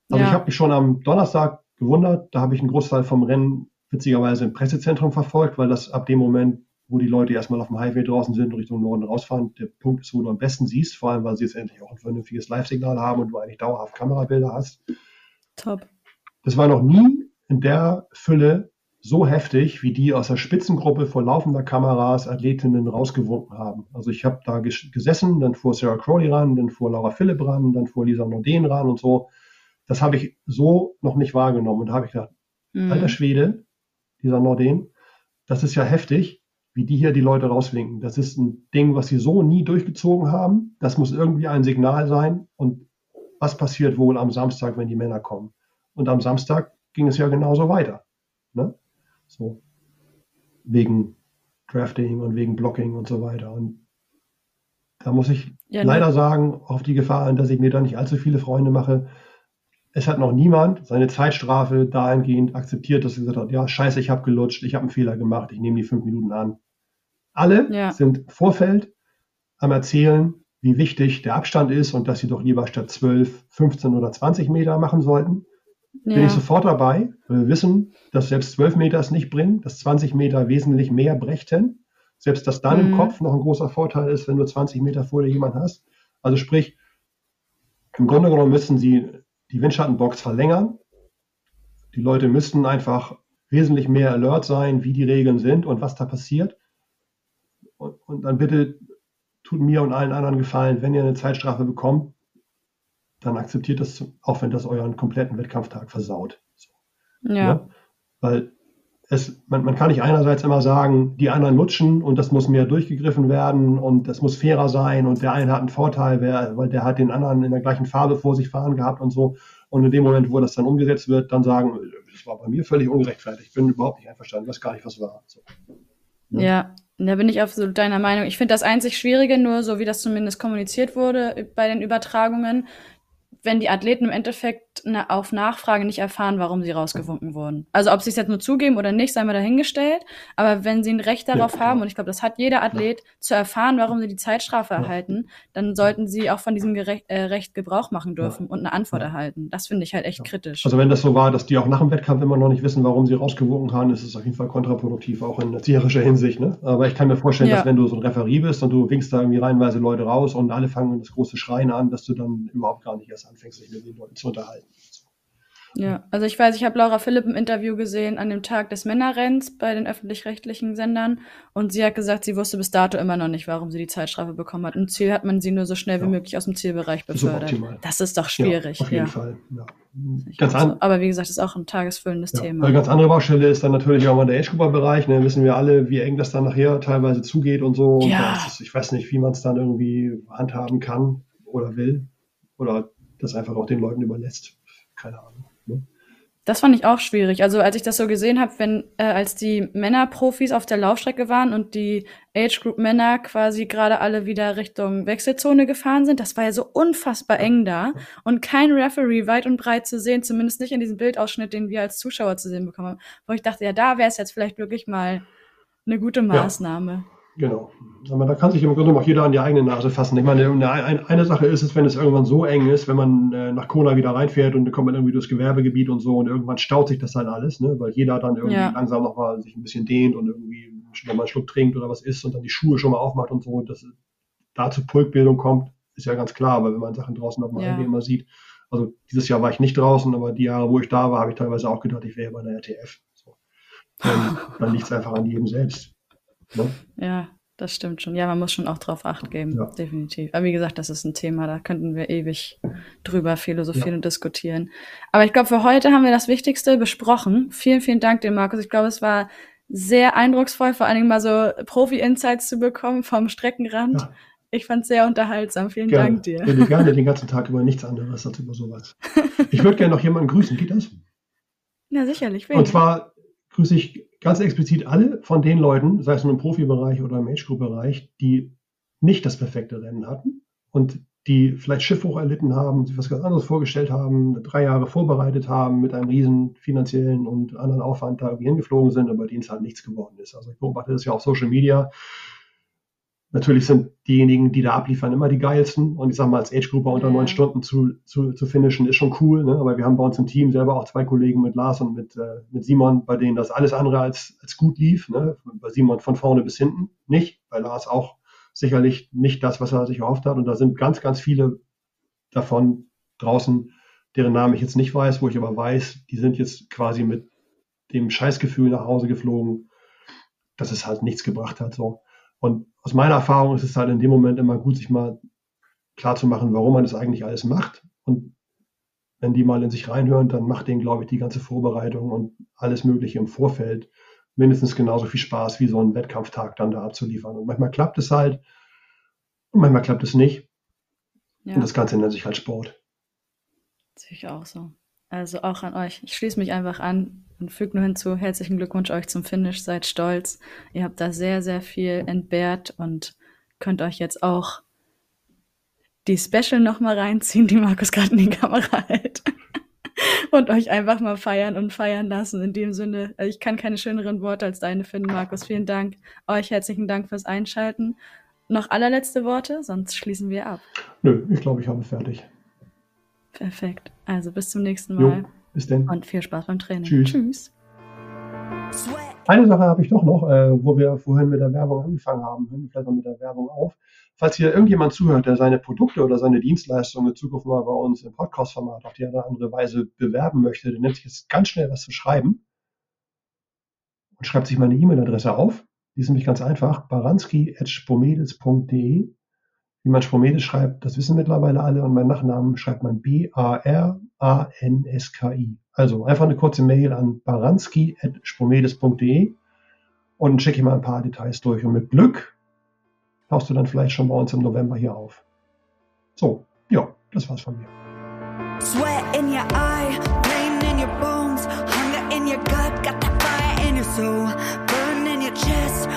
Also ja. ich habe mich schon am Donnerstag gewundert, da habe ich einen Großteil vom Rennen witzigerweise im Pressezentrum verfolgt, weil das ab dem Moment wo die Leute erstmal auf dem Highway draußen sind und Richtung Norden rausfahren. Der Punkt ist, wo du am besten siehst, vor allem, weil sie jetzt endlich auch ein vernünftiges Live-Signal haben und du eigentlich dauerhaft Kamerabilder hast. Top. Das war noch nie in der Fülle so heftig, wie die aus der Spitzengruppe vor laufender Kameras Athletinnen rausgewunken haben. Also ich habe da gesessen, dann fuhr Sarah Crowley ran, dann fuhr Laura Philipp ran, dann fuhr Lisa Norden ran und so. Das habe ich so noch nicht wahrgenommen. Und da habe ich gedacht, mhm. alter Schwede, dieser Norden, das ist ja heftig, wie die hier die Leute rauswinken. Das ist ein Ding, was sie so nie durchgezogen haben. Das muss irgendwie ein Signal sein. Und was passiert wohl am Samstag, wenn die Männer kommen? Und am Samstag ging es ja genauso weiter. Ne? So. Wegen Drafting und wegen Blocking und so weiter. Und da muss ich ja, ne? leider sagen, auf die Gefahr an, dass ich mir da nicht allzu viele Freunde mache. Es hat noch niemand seine Zeitstrafe dahingehend akzeptiert, dass er gesagt hat, ja, scheiße, ich habe gelutscht, ich habe einen Fehler gemacht, ich nehme die fünf Minuten an. Alle ja. sind Vorfeld am Erzählen, wie wichtig der Abstand ist und dass sie doch lieber statt 12, 15 oder 20 Meter machen sollten. Ja. Bin ich sofort dabei, weil wir wissen, dass selbst 12 Meter es nicht bringen, dass 20 Meter wesentlich mehr brächten. Selbst dass dann mhm. im Kopf noch ein großer Vorteil ist, wenn du 20 Meter vor dir jemand hast. Also sprich, im Grunde genommen müssen sie die Windschattenbox verlängern. Die Leute müssten einfach wesentlich mehr alert sein, wie die Regeln sind und was da passiert. Und, und dann bitte tut mir und allen anderen gefallen, wenn ihr eine Zeitstrafe bekommt, dann akzeptiert das, auch wenn das euren kompletten Wettkampftag versaut. So. Ja. ja. Ne? Weil es, man, man, kann nicht einerseits immer sagen, die anderen lutschen und das muss mehr durchgegriffen werden und das muss fairer sein und der eine hat einen Vorteil, wer, weil der hat den anderen in der gleichen Farbe vor sich fahren gehabt und so. Und in dem Moment, wo das dann umgesetzt wird, dann sagen, das war bei mir völlig ungerechtfertigt. Ich bin überhaupt nicht einverstanden, weiß gar nicht, was war. So. Ja. ja. Da bin ich absolut deiner Meinung. Ich finde das einzig Schwierige, nur so wie das zumindest kommuniziert wurde bei den Übertragungen, wenn die Athleten im Endeffekt auf Nachfrage nicht erfahren, warum sie rausgewunken wurden. Also ob sie es jetzt nur zugeben oder nicht, sei mal dahingestellt. Aber wenn sie ein Recht darauf ja, haben, und ich glaube, das hat jeder Athlet, ja. zu erfahren, warum sie die Zeitstrafe ja. erhalten, dann sollten sie auch von diesem Gerecht, äh, Recht Gebrauch machen dürfen und eine Antwort erhalten. Das finde ich halt echt kritisch. Also wenn das so war, dass die auch nach dem Wettkampf immer noch nicht wissen, warum sie rausgewunken haben, ist es auf jeden Fall kontraproduktiv, auch in erzieherischer Hinsicht. Ne? Aber ich kann mir vorstellen, dass wenn du so ein Referie bist und du winkst da irgendwie reihenweise Leute raus und alle fangen das große Schreien an, dass du dann überhaupt gar nicht erst anfängst, dich mit den Leuten zu unterhalten. Ja, also ich weiß, ich habe Laura Philipp im Interview gesehen an dem Tag des Männerrenns bei den öffentlich-rechtlichen Sendern und sie hat gesagt, sie wusste bis dato immer noch nicht, warum sie die Zeitstrafe bekommen hat. Im Ziel hat man sie nur so schnell wie möglich aus dem Zielbereich befördert. Das ist, doch schwierig. Ja, auf jeden ja. Fall. Ja. Ganz an, aber wie gesagt, das ist auch ein tagesfüllendes Thema. Eine ganz andere Baustelle ist dann natürlich auch mal der Age-Grouper-Bereich. Ne, wissen wir alle, wie eng das dann nachher teilweise zugeht und so. Ja. Und ist, ich weiß nicht, wie man es dann irgendwie handhaben kann oder will. Oder das einfach auch den Leuten überlässt. Keine Ahnung. Ne? Das fand ich auch schwierig. Also als ich das so gesehen habe, wenn äh, als die Männerprofis auf der Laufstrecke waren und die Age Group Männer quasi gerade alle wieder Richtung Wechselzone gefahren sind, das war ja so unfassbar eng da und kein Referee weit und breit zu sehen, zumindest nicht in diesem Bildausschnitt, den wir als Zuschauer zu sehen bekommen haben. Wo ich dachte, ja, da wäre es jetzt vielleicht wirklich mal eine gute Maßnahme. Ja. Genau. Aber da kann sich im Grunde auch jeder an die eigene Nase fassen. Ich meine, eine, eine Sache ist es, wenn es irgendwann so eng ist, wenn man äh, nach Kona wieder reinfährt und dann kommt man irgendwie durchs Gewerbegebiet und so und irgendwann staut sich das halt alles, ne? weil jeder dann irgendwie ja. langsam nochmal sich ein bisschen dehnt und irgendwie nochmal einen Schluck trinkt oder was isst und dann die Schuhe schon mal aufmacht und so. Dass da zur Pulkbildung kommt, ist ja ganz klar, aber wenn man Sachen draußen nochmal ja. immer sieht, also dieses Jahr war ich nicht draußen, aber die Jahre, wo ich da war, habe ich teilweise auch gedacht, ich wäre bei der RTF. So. Dann, dann liegt es einfach an jedem selbst. Ne? Ja, das stimmt schon. Ja, man muss schon auch drauf Acht geben, ja. definitiv. Aber wie gesagt, das ist ein Thema, da könnten wir ewig drüber philosophieren ja. und diskutieren. Aber ich glaube, für heute haben wir das Wichtigste besprochen. Vielen, vielen Dank dir, Markus. Ich glaube, es war sehr eindrucksvoll, vor allen Dingen mal so Profi-Insights zu bekommen vom Streckenrand. Ja. Ich fand es sehr unterhaltsam. Vielen gerne. Dank dir. Ich würde gerne den ganzen Tag über nichts anderes als über sowas. Ich würde gerne noch jemanden grüßen. Geht das? Ja, sicherlich. Und zwar grüße ich ganz explizit alle von den Leuten, sei es nun im Profibereich oder im Age-Group-Bereich, die nicht das perfekte Rennen hatten und die vielleicht Schiffbruch erlitten haben, sich was ganz anderes vorgestellt haben, drei Jahre vorbereitet haben, mit einem riesen finanziellen und anderen Aufwand da irgendwie hingeflogen sind, aber denen es halt nichts geworden ist. Also ich beobachte das ja auf Social Media. Natürlich sind diejenigen, die da abliefern, immer die geilsten. Und ich sag mal, als Age-Grupper unter neun Stunden zu, zu, zu finishen, ist schon cool. Ne? Aber wir haben bei uns im Team selber auch zwei Kollegen mit Lars und mit, äh, mit Simon, bei denen das alles andere als, als gut lief. Ne? Bei Simon von vorne bis hinten nicht, bei Lars auch sicherlich nicht das, was er sich erhofft hat. Und da sind ganz, ganz viele davon draußen, deren Namen ich jetzt nicht weiß, wo ich aber weiß, die sind jetzt quasi mit dem Scheißgefühl nach Hause geflogen, dass es halt nichts gebracht hat. So. Und aus meiner Erfahrung ist es halt in dem Moment immer gut, sich mal klar zu machen, warum man das eigentlich alles macht. Und wenn die mal in sich reinhören, dann macht denen, glaube ich, die ganze Vorbereitung und alles Mögliche im Vorfeld mindestens genauso viel Spaß, wie so ein Wettkampftag dann da abzuliefern. Und manchmal klappt es halt und manchmal klappt es nicht. Ja. Und das Ganze nennt sich halt Sport. Sehe ich auch so. Also auch an euch. Ich schließe mich einfach an und füge nur hinzu, herzlichen Glückwunsch euch zum Finish. Seid stolz. Ihr habt da sehr, sehr viel entbehrt und könnt euch jetzt auch die Special nochmal reinziehen, die Markus gerade in die Kamera hält. und euch einfach mal feiern und feiern lassen. In dem Sinne, also ich kann keine schöneren Worte als deine finden, Markus. Vielen Dank. Euch herzlichen Dank fürs Einschalten. Noch allerletzte Worte, sonst schließen wir ab. Nö, ich glaube, ich habe fertig. Perfekt. Also bis zum nächsten Mal. Jo, bis dann. Und viel Spaß beim Training. Tschüss. Tschüss. Eine Sache habe ich doch noch, äh, wo wir vorhin mit der Werbung angefangen haben. Hören wir vielleicht noch mit der Werbung auf. Falls hier irgendjemand zuhört, der seine Produkte oder seine Dienstleistungen in Zukunft mal bei uns im Podcast-Format auf die eine oder andere Weise bewerben möchte, der nimmt sich jetzt ganz schnell was zu schreiben und schreibt sich meine E-Mail-Adresse auf. Die ist nämlich ganz einfach, baranski.spomedis.de wie man Spromedes schreibt, das wissen mittlerweile alle und meinen Nachnamen schreibt man B-A-R-A-N-S-K-I. Also einfach eine kurze Mail an baranski.spromedes.de und schicke mal ein paar Details durch. Und mit Glück tauchst du dann vielleicht schon bei uns im November hier auf. So, ja, das war's von mir. Sweat in your eye, pain in your bones, hunger in your gut, got that fire in your soul, burn in your chest.